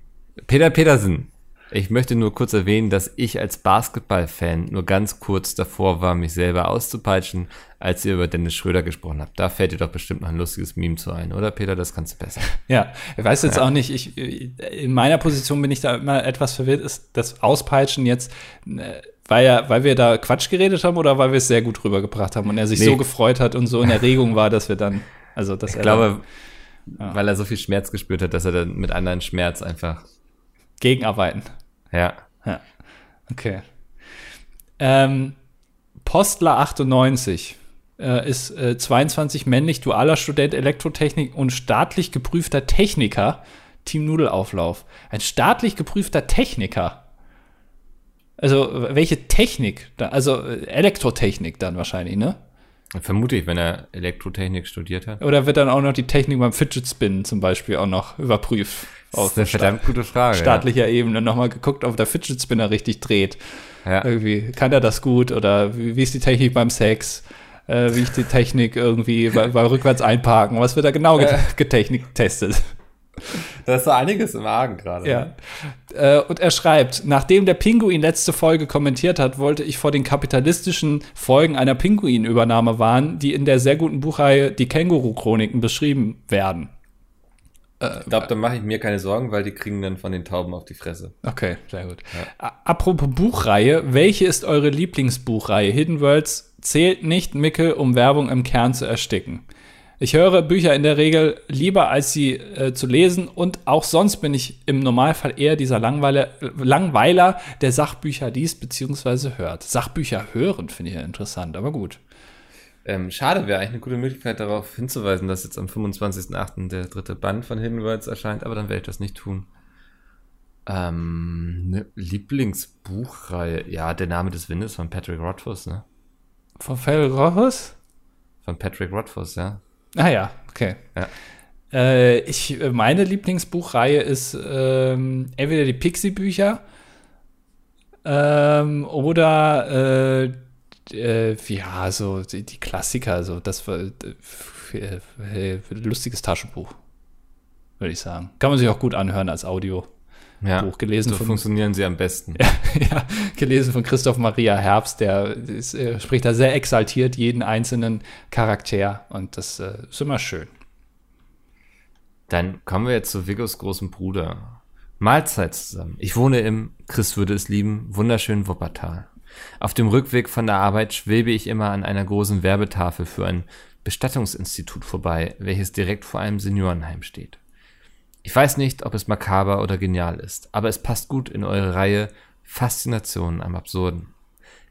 Speaker 2: Peter Petersen ich möchte nur kurz erwähnen, dass ich als Basketball-Fan nur ganz kurz davor war, mich selber auszupeitschen, als ihr über Dennis Schröder gesprochen habt. Da fällt dir doch bestimmt noch ein lustiges Meme zu ein, oder Peter? Das kannst du besser.
Speaker 1: Ja, ich weiß jetzt ja. auch nicht, ich, in meiner Position bin ich da immer etwas verwirrt, ist das Auspeitschen jetzt, äh, weil, ja, weil wir da Quatsch geredet haben oder weil wir es sehr gut rübergebracht haben und er sich nee. so gefreut hat und so in Erregung war, dass wir dann, also dass
Speaker 2: ich er glaube, dann, ja. weil er so viel Schmerz gespürt hat, dass er dann mit anderen Schmerz einfach
Speaker 1: gegenarbeiten.
Speaker 2: Ja.
Speaker 1: Ja. Okay. Ähm, Postler 98 äh, ist äh, 22 männlich, dualer Student Elektrotechnik und staatlich geprüfter Techniker. Team Nudelauflauf. Ein staatlich geprüfter Techniker. Also, welche Technik? Also, äh, Elektrotechnik dann wahrscheinlich, ne?
Speaker 2: Vermute ich, wenn er Elektrotechnik studiert hat.
Speaker 1: Oder wird dann auch noch die Technik beim Fidget Spinnen zum Beispiel auch noch überprüft?
Speaker 2: Das ist eine verdammt gute Frage.
Speaker 1: Staatlicher ja. Ebene nochmal geguckt, ob der Fidget Spinner richtig dreht. Ja. Irgendwie, kann er das gut? Oder wie, wie ist die Technik beim Sex? Äh, wie ist die Technik irgendwie bei, bei rückwärts einparken? Was wird da genau getestet?
Speaker 2: Da ist so einiges im Argen gerade.
Speaker 1: Ja. Äh, und er schreibt, nachdem der Pinguin letzte Folge kommentiert hat, wollte ich vor den kapitalistischen Folgen einer Pinguinübernahme warnen, die in der sehr guten Buchreihe Die Känguru-Chroniken beschrieben werden.
Speaker 2: Ich glaube, da mache ich mir keine Sorgen, weil die kriegen dann von den Tauben auf die Fresse.
Speaker 1: Okay, sehr gut. Ja. Apropos Buchreihe, welche ist eure Lieblingsbuchreihe? Hidden Worlds zählt nicht, Micke, um Werbung im Kern zu ersticken. Ich höre Bücher in der Regel lieber, als sie äh, zu lesen und auch sonst bin ich im Normalfall eher dieser Langweiler, Langweiler, der Sachbücher liest bzw. hört. Sachbücher hören finde ich ja interessant, aber gut.
Speaker 2: Ähm, schade wäre eigentlich eine gute Möglichkeit darauf hinzuweisen, dass jetzt am 25.08. der dritte Band von Hidden Worlds erscheint, aber dann werde ich das nicht tun. Ähm, eine Lieblingsbuchreihe, ja, der Name des Windes von Patrick Rothfuss, ne?
Speaker 1: Von Patrick Rothfuss?
Speaker 2: Von Patrick Rothfuss, ja.
Speaker 1: Ah ja, okay.
Speaker 2: Ja.
Speaker 1: Äh, ich, meine Lieblingsbuchreihe ist ähm, entweder die Pixie-Bücher ähm, oder äh, äh, ja, so die, die, Klassiker, so das war äh, äh, lustiges Taschenbuch, würde ich sagen. Kann man sich auch gut anhören als Audio.
Speaker 2: Ja, Buch gelesen so von, funktionieren sie am besten.
Speaker 1: ja, gelesen von Christoph Maria Herbst, der ist, äh, spricht da sehr exaltiert jeden einzelnen Charakter und das äh, ist immer schön.
Speaker 2: Dann kommen wir jetzt zu Viggos großen Bruder. Mahlzeit zusammen. Ich wohne im, Chris würde es lieben, wunderschönen Wuppertal. Auf dem Rückweg von der Arbeit schwebe ich immer an einer großen Werbetafel für ein Bestattungsinstitut vorbei, welches direkt vor einem Seniorenheim steht. Ich weiß nicht, ob es makaber oder genial ist, aber es passt gut in eure Reihe Faszinationen am Absurden.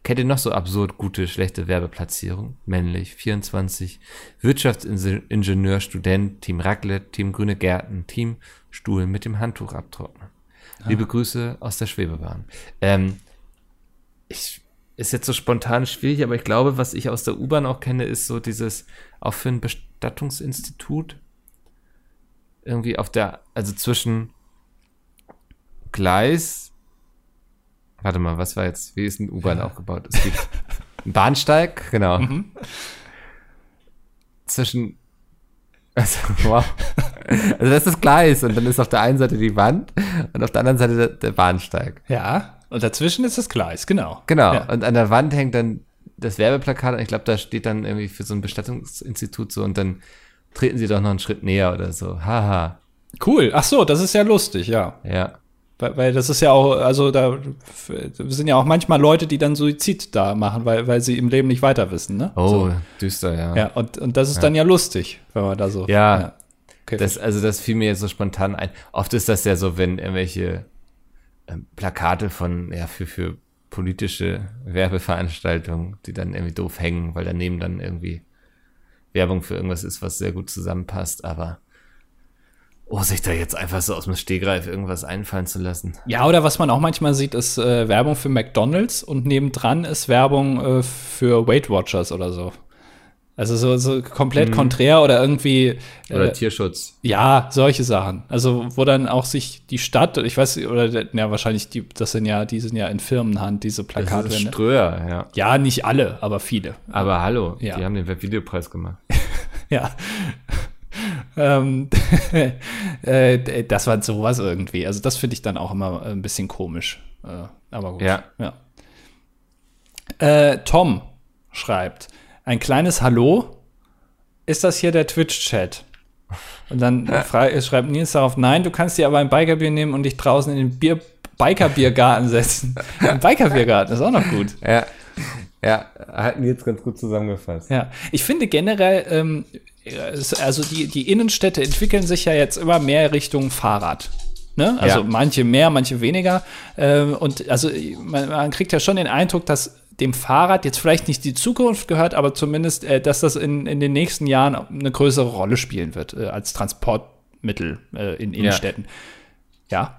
Speaker 2: Kennt ihr noch so absurd gute, schlechte Werbeplatzierung? Männlich, 24, Wirtschaftsingenieur, Student, Team Raclette, Team Grüne Gärten, Team Stuhl mit dem Handtuch abtrocknen. Ah. Liebe Grüße aus der Schwebebahn. Ähm, ich, ist jetzt so spontan schwierig, aber ich glaube, was ich aus der U-Bahn auch kenne, ist so dieses, auch für ein Bestattungsinstitut, irgendwie auf der, also zwischen Gleis, warte mal, was war jetzt, wie ist ein U-Bahn aufgebaut? Es gibt einen Bahnsteig, genau. Mhm. Zwischen, also, wow. Also das ist das Gleis und dann ist auf der einen Seite die Wand und auf der anderen Seite der, der Bahnsteig.
Speaker 1: Ja, und dazwischen ist das Gleis, genau.
Speaker 2: Genau,
Speaker 1: ja.
Speaker 2: und an der Wand hängt dann das Werbeplakat und ich glaube, da steht dann irgendwie für so ein Bestattungsinstitut so und dann treten sie doch noch einen Schritt näher oder so. Haha.
Speaker 1: Cool. Ach so, das ist ja lustig, ja.
Speaker 2: Ja.
Speaker 1: Weil, weil das ist ja auch, also da sind ja auch manchmal Leute, die dann Suizid da machen, weil, weil sie im Leben nicht weiter wissen, ne?
Speaker 2: Oh, so. düster, ja.
Speaker 1: Ja, und, und das ist ja. dann ja lustig, wenn man da so.
Speaker 2: Ja. ja. Okay, das, also das fiel mir jetzt so spontan ein. Oft ist das ja so, wenn irgendwelche ähm, Plakate von, ja, für, für politische Werbeveranstaltungen, die dann irgendwie doof hängen, weil daneben dann irgendwie Werbung für irgendwas ist, was sehr gut zusammenpasst, aber oh, sich da jetzt einfach so aus dem Stegreif irgendwas einfallen zu lassen.
Speaker 1: Ja, oder was man auch manchmal sieht, ist äh, Werbung für McDonalds und nebendran ist Werbung äh, für Weight Watchers oder so. Also so, so komplett mhm. konträr oder irgendwie.
Speaker 2: Oder äh, Tierschutz.
Speaker 1: Ja, solche Sachen. Also wo dann auch sich die Stadt, ich weiß, oder ja, wahrscheinlich, die, das sind ja, die sind ja in Firmenhand, diese Plakate. Das
Speaker 2: ist Ströer, ja.
Speaker 1: Ja, nicht alle, aber viele.
Speaker 2: Aber hallo, ja. die haben den Webvideopreis gemacht.
Speaker 1: ja. ähm, äh, das war sowas irgendwie. Also das finde ich dann auch immer ein bisschen komisch. Äh, aber gut.
Speaker 2: Ja.
Speaker 1: ja. Äh, Tom schreibt, ein kleines Hallo. Ist das hier der Twitch-Chat? Und dann ja. schreibt Nils darauf, nein, du kannst dir aber ein Bikerbier nehmen und dich draußen in den Bier Bikerbiergarten setzen. Ein Bikerbiergarten ist auch noch gut.
Speaker 2: Ja. Ja, hatten jetzt ganz gut zusammengefasst.
Speaker 1: Ja, ich finde generell, ähm, also die, die Innenstädte entwickeln sich ja jetzt immer mehr Richtung Fahrrad. Ne? Also ja. manche mehr, manche weniger. Ähm, und also man, man, kriegt ja schon den Eindruck, dass dem Fahrrad jetzt vielleicht nicht die Zukunft gehört, aber zumindest, äh, dass das in, in den nächsten Jahren eine größere Rolle spielen wird äh, als Transportmittel äh, in Innenstädten. Ja. ja.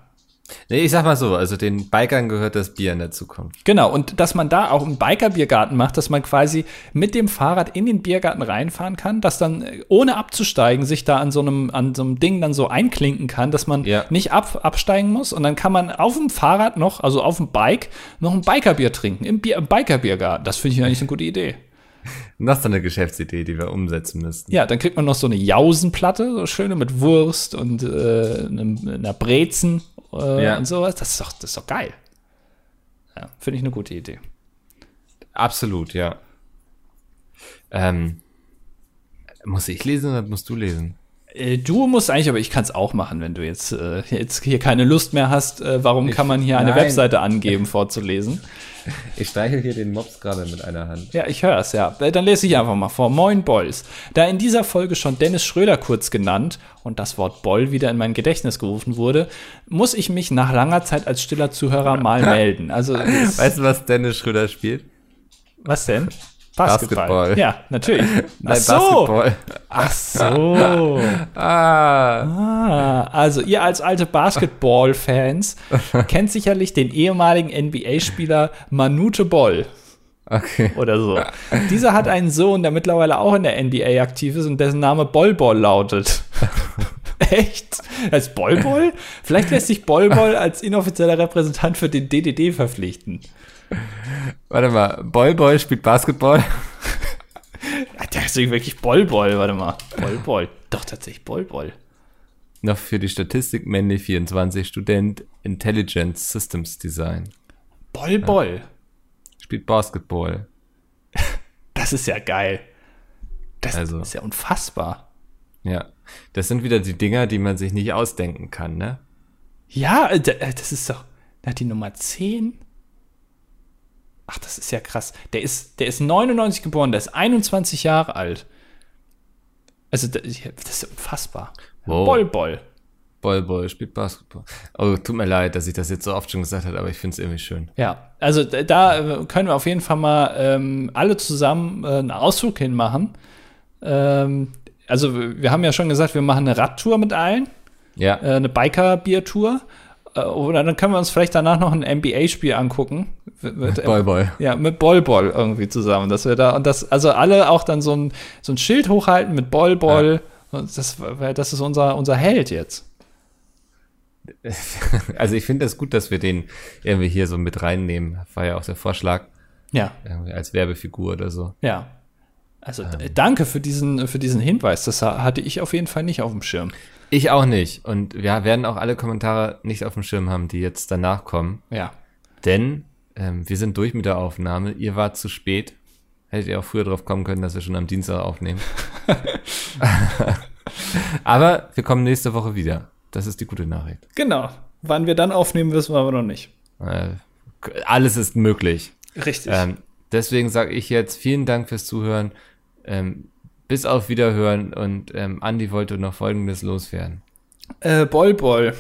Speaker 2: Nee, ich sag mal so, also den Bikern gehört das Bier in der Zukunft.
Speaker 1: Genau, und dass man da auch einen Biker-Biergarten macht, dass man quasi mit dem Fahrrad in den Biergarten reinfahren kann, dass dann äh, ohne abzusteigen sich da an so einem, an so einem Ding dann so einklinken kann, dass man ja. nicht ab, absteigen muss und dann kann man auf dem Fahrrad noch, also auf dem Bike, noch ein Biker-Bier trinken, im, Bier, im Biker-Biergarten. Das finde ich eigentlich eine gute Idee.
Speaker 2: noch so eine Geschäftsidee, die wir umsetzen müssten.
Speaker 1: Ja, dann kriegt man noch so eine Jausenplatte, so schöne mit Wurst und äh, einer Brezen äh, ja. und sowas. Das ist doch, das ist doch geil. Ja, finde ich eine gute Idee.
Speaker 2: Absolut, ja. Ähm, muss ich lesen oder musst du lesen?
Speaker 1: Äh, du musst eigentlich, aber ich kann es auch machen, wenn du jetzt, äh, jetzt hier keine Lust mehr hast. Äh, warum ich, kann man hier eine nein. Webseite angeben, vorzulesen?
Speaker 2: Ich streichel hier den Mops gerade mit einer Hand.
Speaker 1: Ja, ich höre es, ja. Äh, dann lese ich einfach mal vor. Moin Boys. Da in dieser Folge schon Dennis Schröder kurz genannt und das Wort Boll wieder in mein Gedächtnis gerufen wurde, muss ich mich nach langer Zeit als stiller Zuhörer mal melden. Also,
Speaker 2: weißt du, was Dennis Schröder spielt?
Speaker 1: Was denn? Basketball. Basketball. Ja, natürlich.
Speaker 2: Ach so.
Speaker 1: Ach so. ah. ah. Also ihr als alte Basketball-Fans kennt sicherlich den ehemaligen NBA-Spieler Manute Boll.
Speaker 2: Okay.
Speaker 1: Oder so. Dieser hat einen Sohn, der mittlerweile auch in der NBA aktiv ist und dessen Name Boll Boll lautet. Echt? Als Boll Boll? Vielleicht lässt sich Boll Boll als inoffizieller Repräsentant für den DDD verpflichten.
Speaker 2: Warte mal, Boy Boy spielt Basketball.
Speaker 1: Der ist wirklich Boll Boll, warte mal. Boll Boll. Doch tatsächlich Boll Boll.
Speaker 2: Noch für die Statistik männlich 24, Student Intelligence Systems Design.
Speaker 1: Boll Boll. Ja.
Speaker 2: Spielt Basketball.
Speaker 1: Das ist ja geil. Das also, ist ja unfassbar.
Speaker 2: Ja. Das sind wieder die Dinger, die man sich nicht ausdenken kann, ne?
Speaker 1: Ja, äh, äh, das ist doch. Na, die Nummer 10? Ach, das ist ja krass. Der ist, der ist 99 geboren, der ist 21 Jahre alt. Also, das ist unfassbar.
Speaker 2: Wow.
Speaker 1: Boll, Boll.
Speaker 2: Boy, Boy spielt Basketball. Oh, tut mir leid, dass ich das jetzt so oft schon gesagt habe, aber ich finde es irgendwie schön.
Speaker 1: Ja, also da äh, können wir auf jeden Fall mal ähm, alle zusammen äh, einen Ausflug hinmachen. Ähm, also, wir haben ja schon gesagt, wir machen eine Radtour mit allen.
Speaker 2: Ja,
Speaker 1: äh, eine Biker-Bier-Tour. Äh, oder dann können wir uns vielleicht danach noch ein NBA-Spiel angucken. Mit,
Speaker 2: Boy, Boy.
Speaker 1: Ja, mit Boll Boll irgendwie zusammen. Dass wir da und das, also alle auch dann so ein, so ein Schild hochhalten mit Boll Boll. Und das, das ist unser, unser Held jetzt.
Speaker 2: Also ich finde es das gut, dass wir den irgendwie hier so mit reinnehmen. War ja auch der Vorschlag,
Speaker 1: Ja,
Speaker 2: irgendwie als Werbefigur oder so.
Speaker 1: ja. Also d- danke für diesen, für diesen Hinweis. Das ha- hatte ich auf jeden Fall nicht auf dem Schirm.
Speaker 2: Ich auch nicht. Und wir werden auch alle Kommentare nicht auf dem Schirm haben, die jetzt danach kommen.
Speaker 1: Ja.
Speaker 2: Denn ähm, wir sind durch mit der Aufnahme. Ihr wart zu spät. Hättet ihr auch früher drauf kommen können, dass wir schon am Dienstag aufnehmen. Aber wir kommen nächste Woche wieder. Das ist die gute Nachricht.
Speaker 1: Genau. Wann wir dann aufnehmen, wissen wir aber noch nicht.
Speaker 2: Äh, alles ist möglich.
Speaker 1: Richtig.
Speaker 2: Ähm, deswegen sage ich jetzt vielen Dank fürs Zuhören. Ähm, bis auf Wiederhören und ähm, Andi wollte noch Folgendes loswerden.
Speaker 1: Äh, Boll Boll.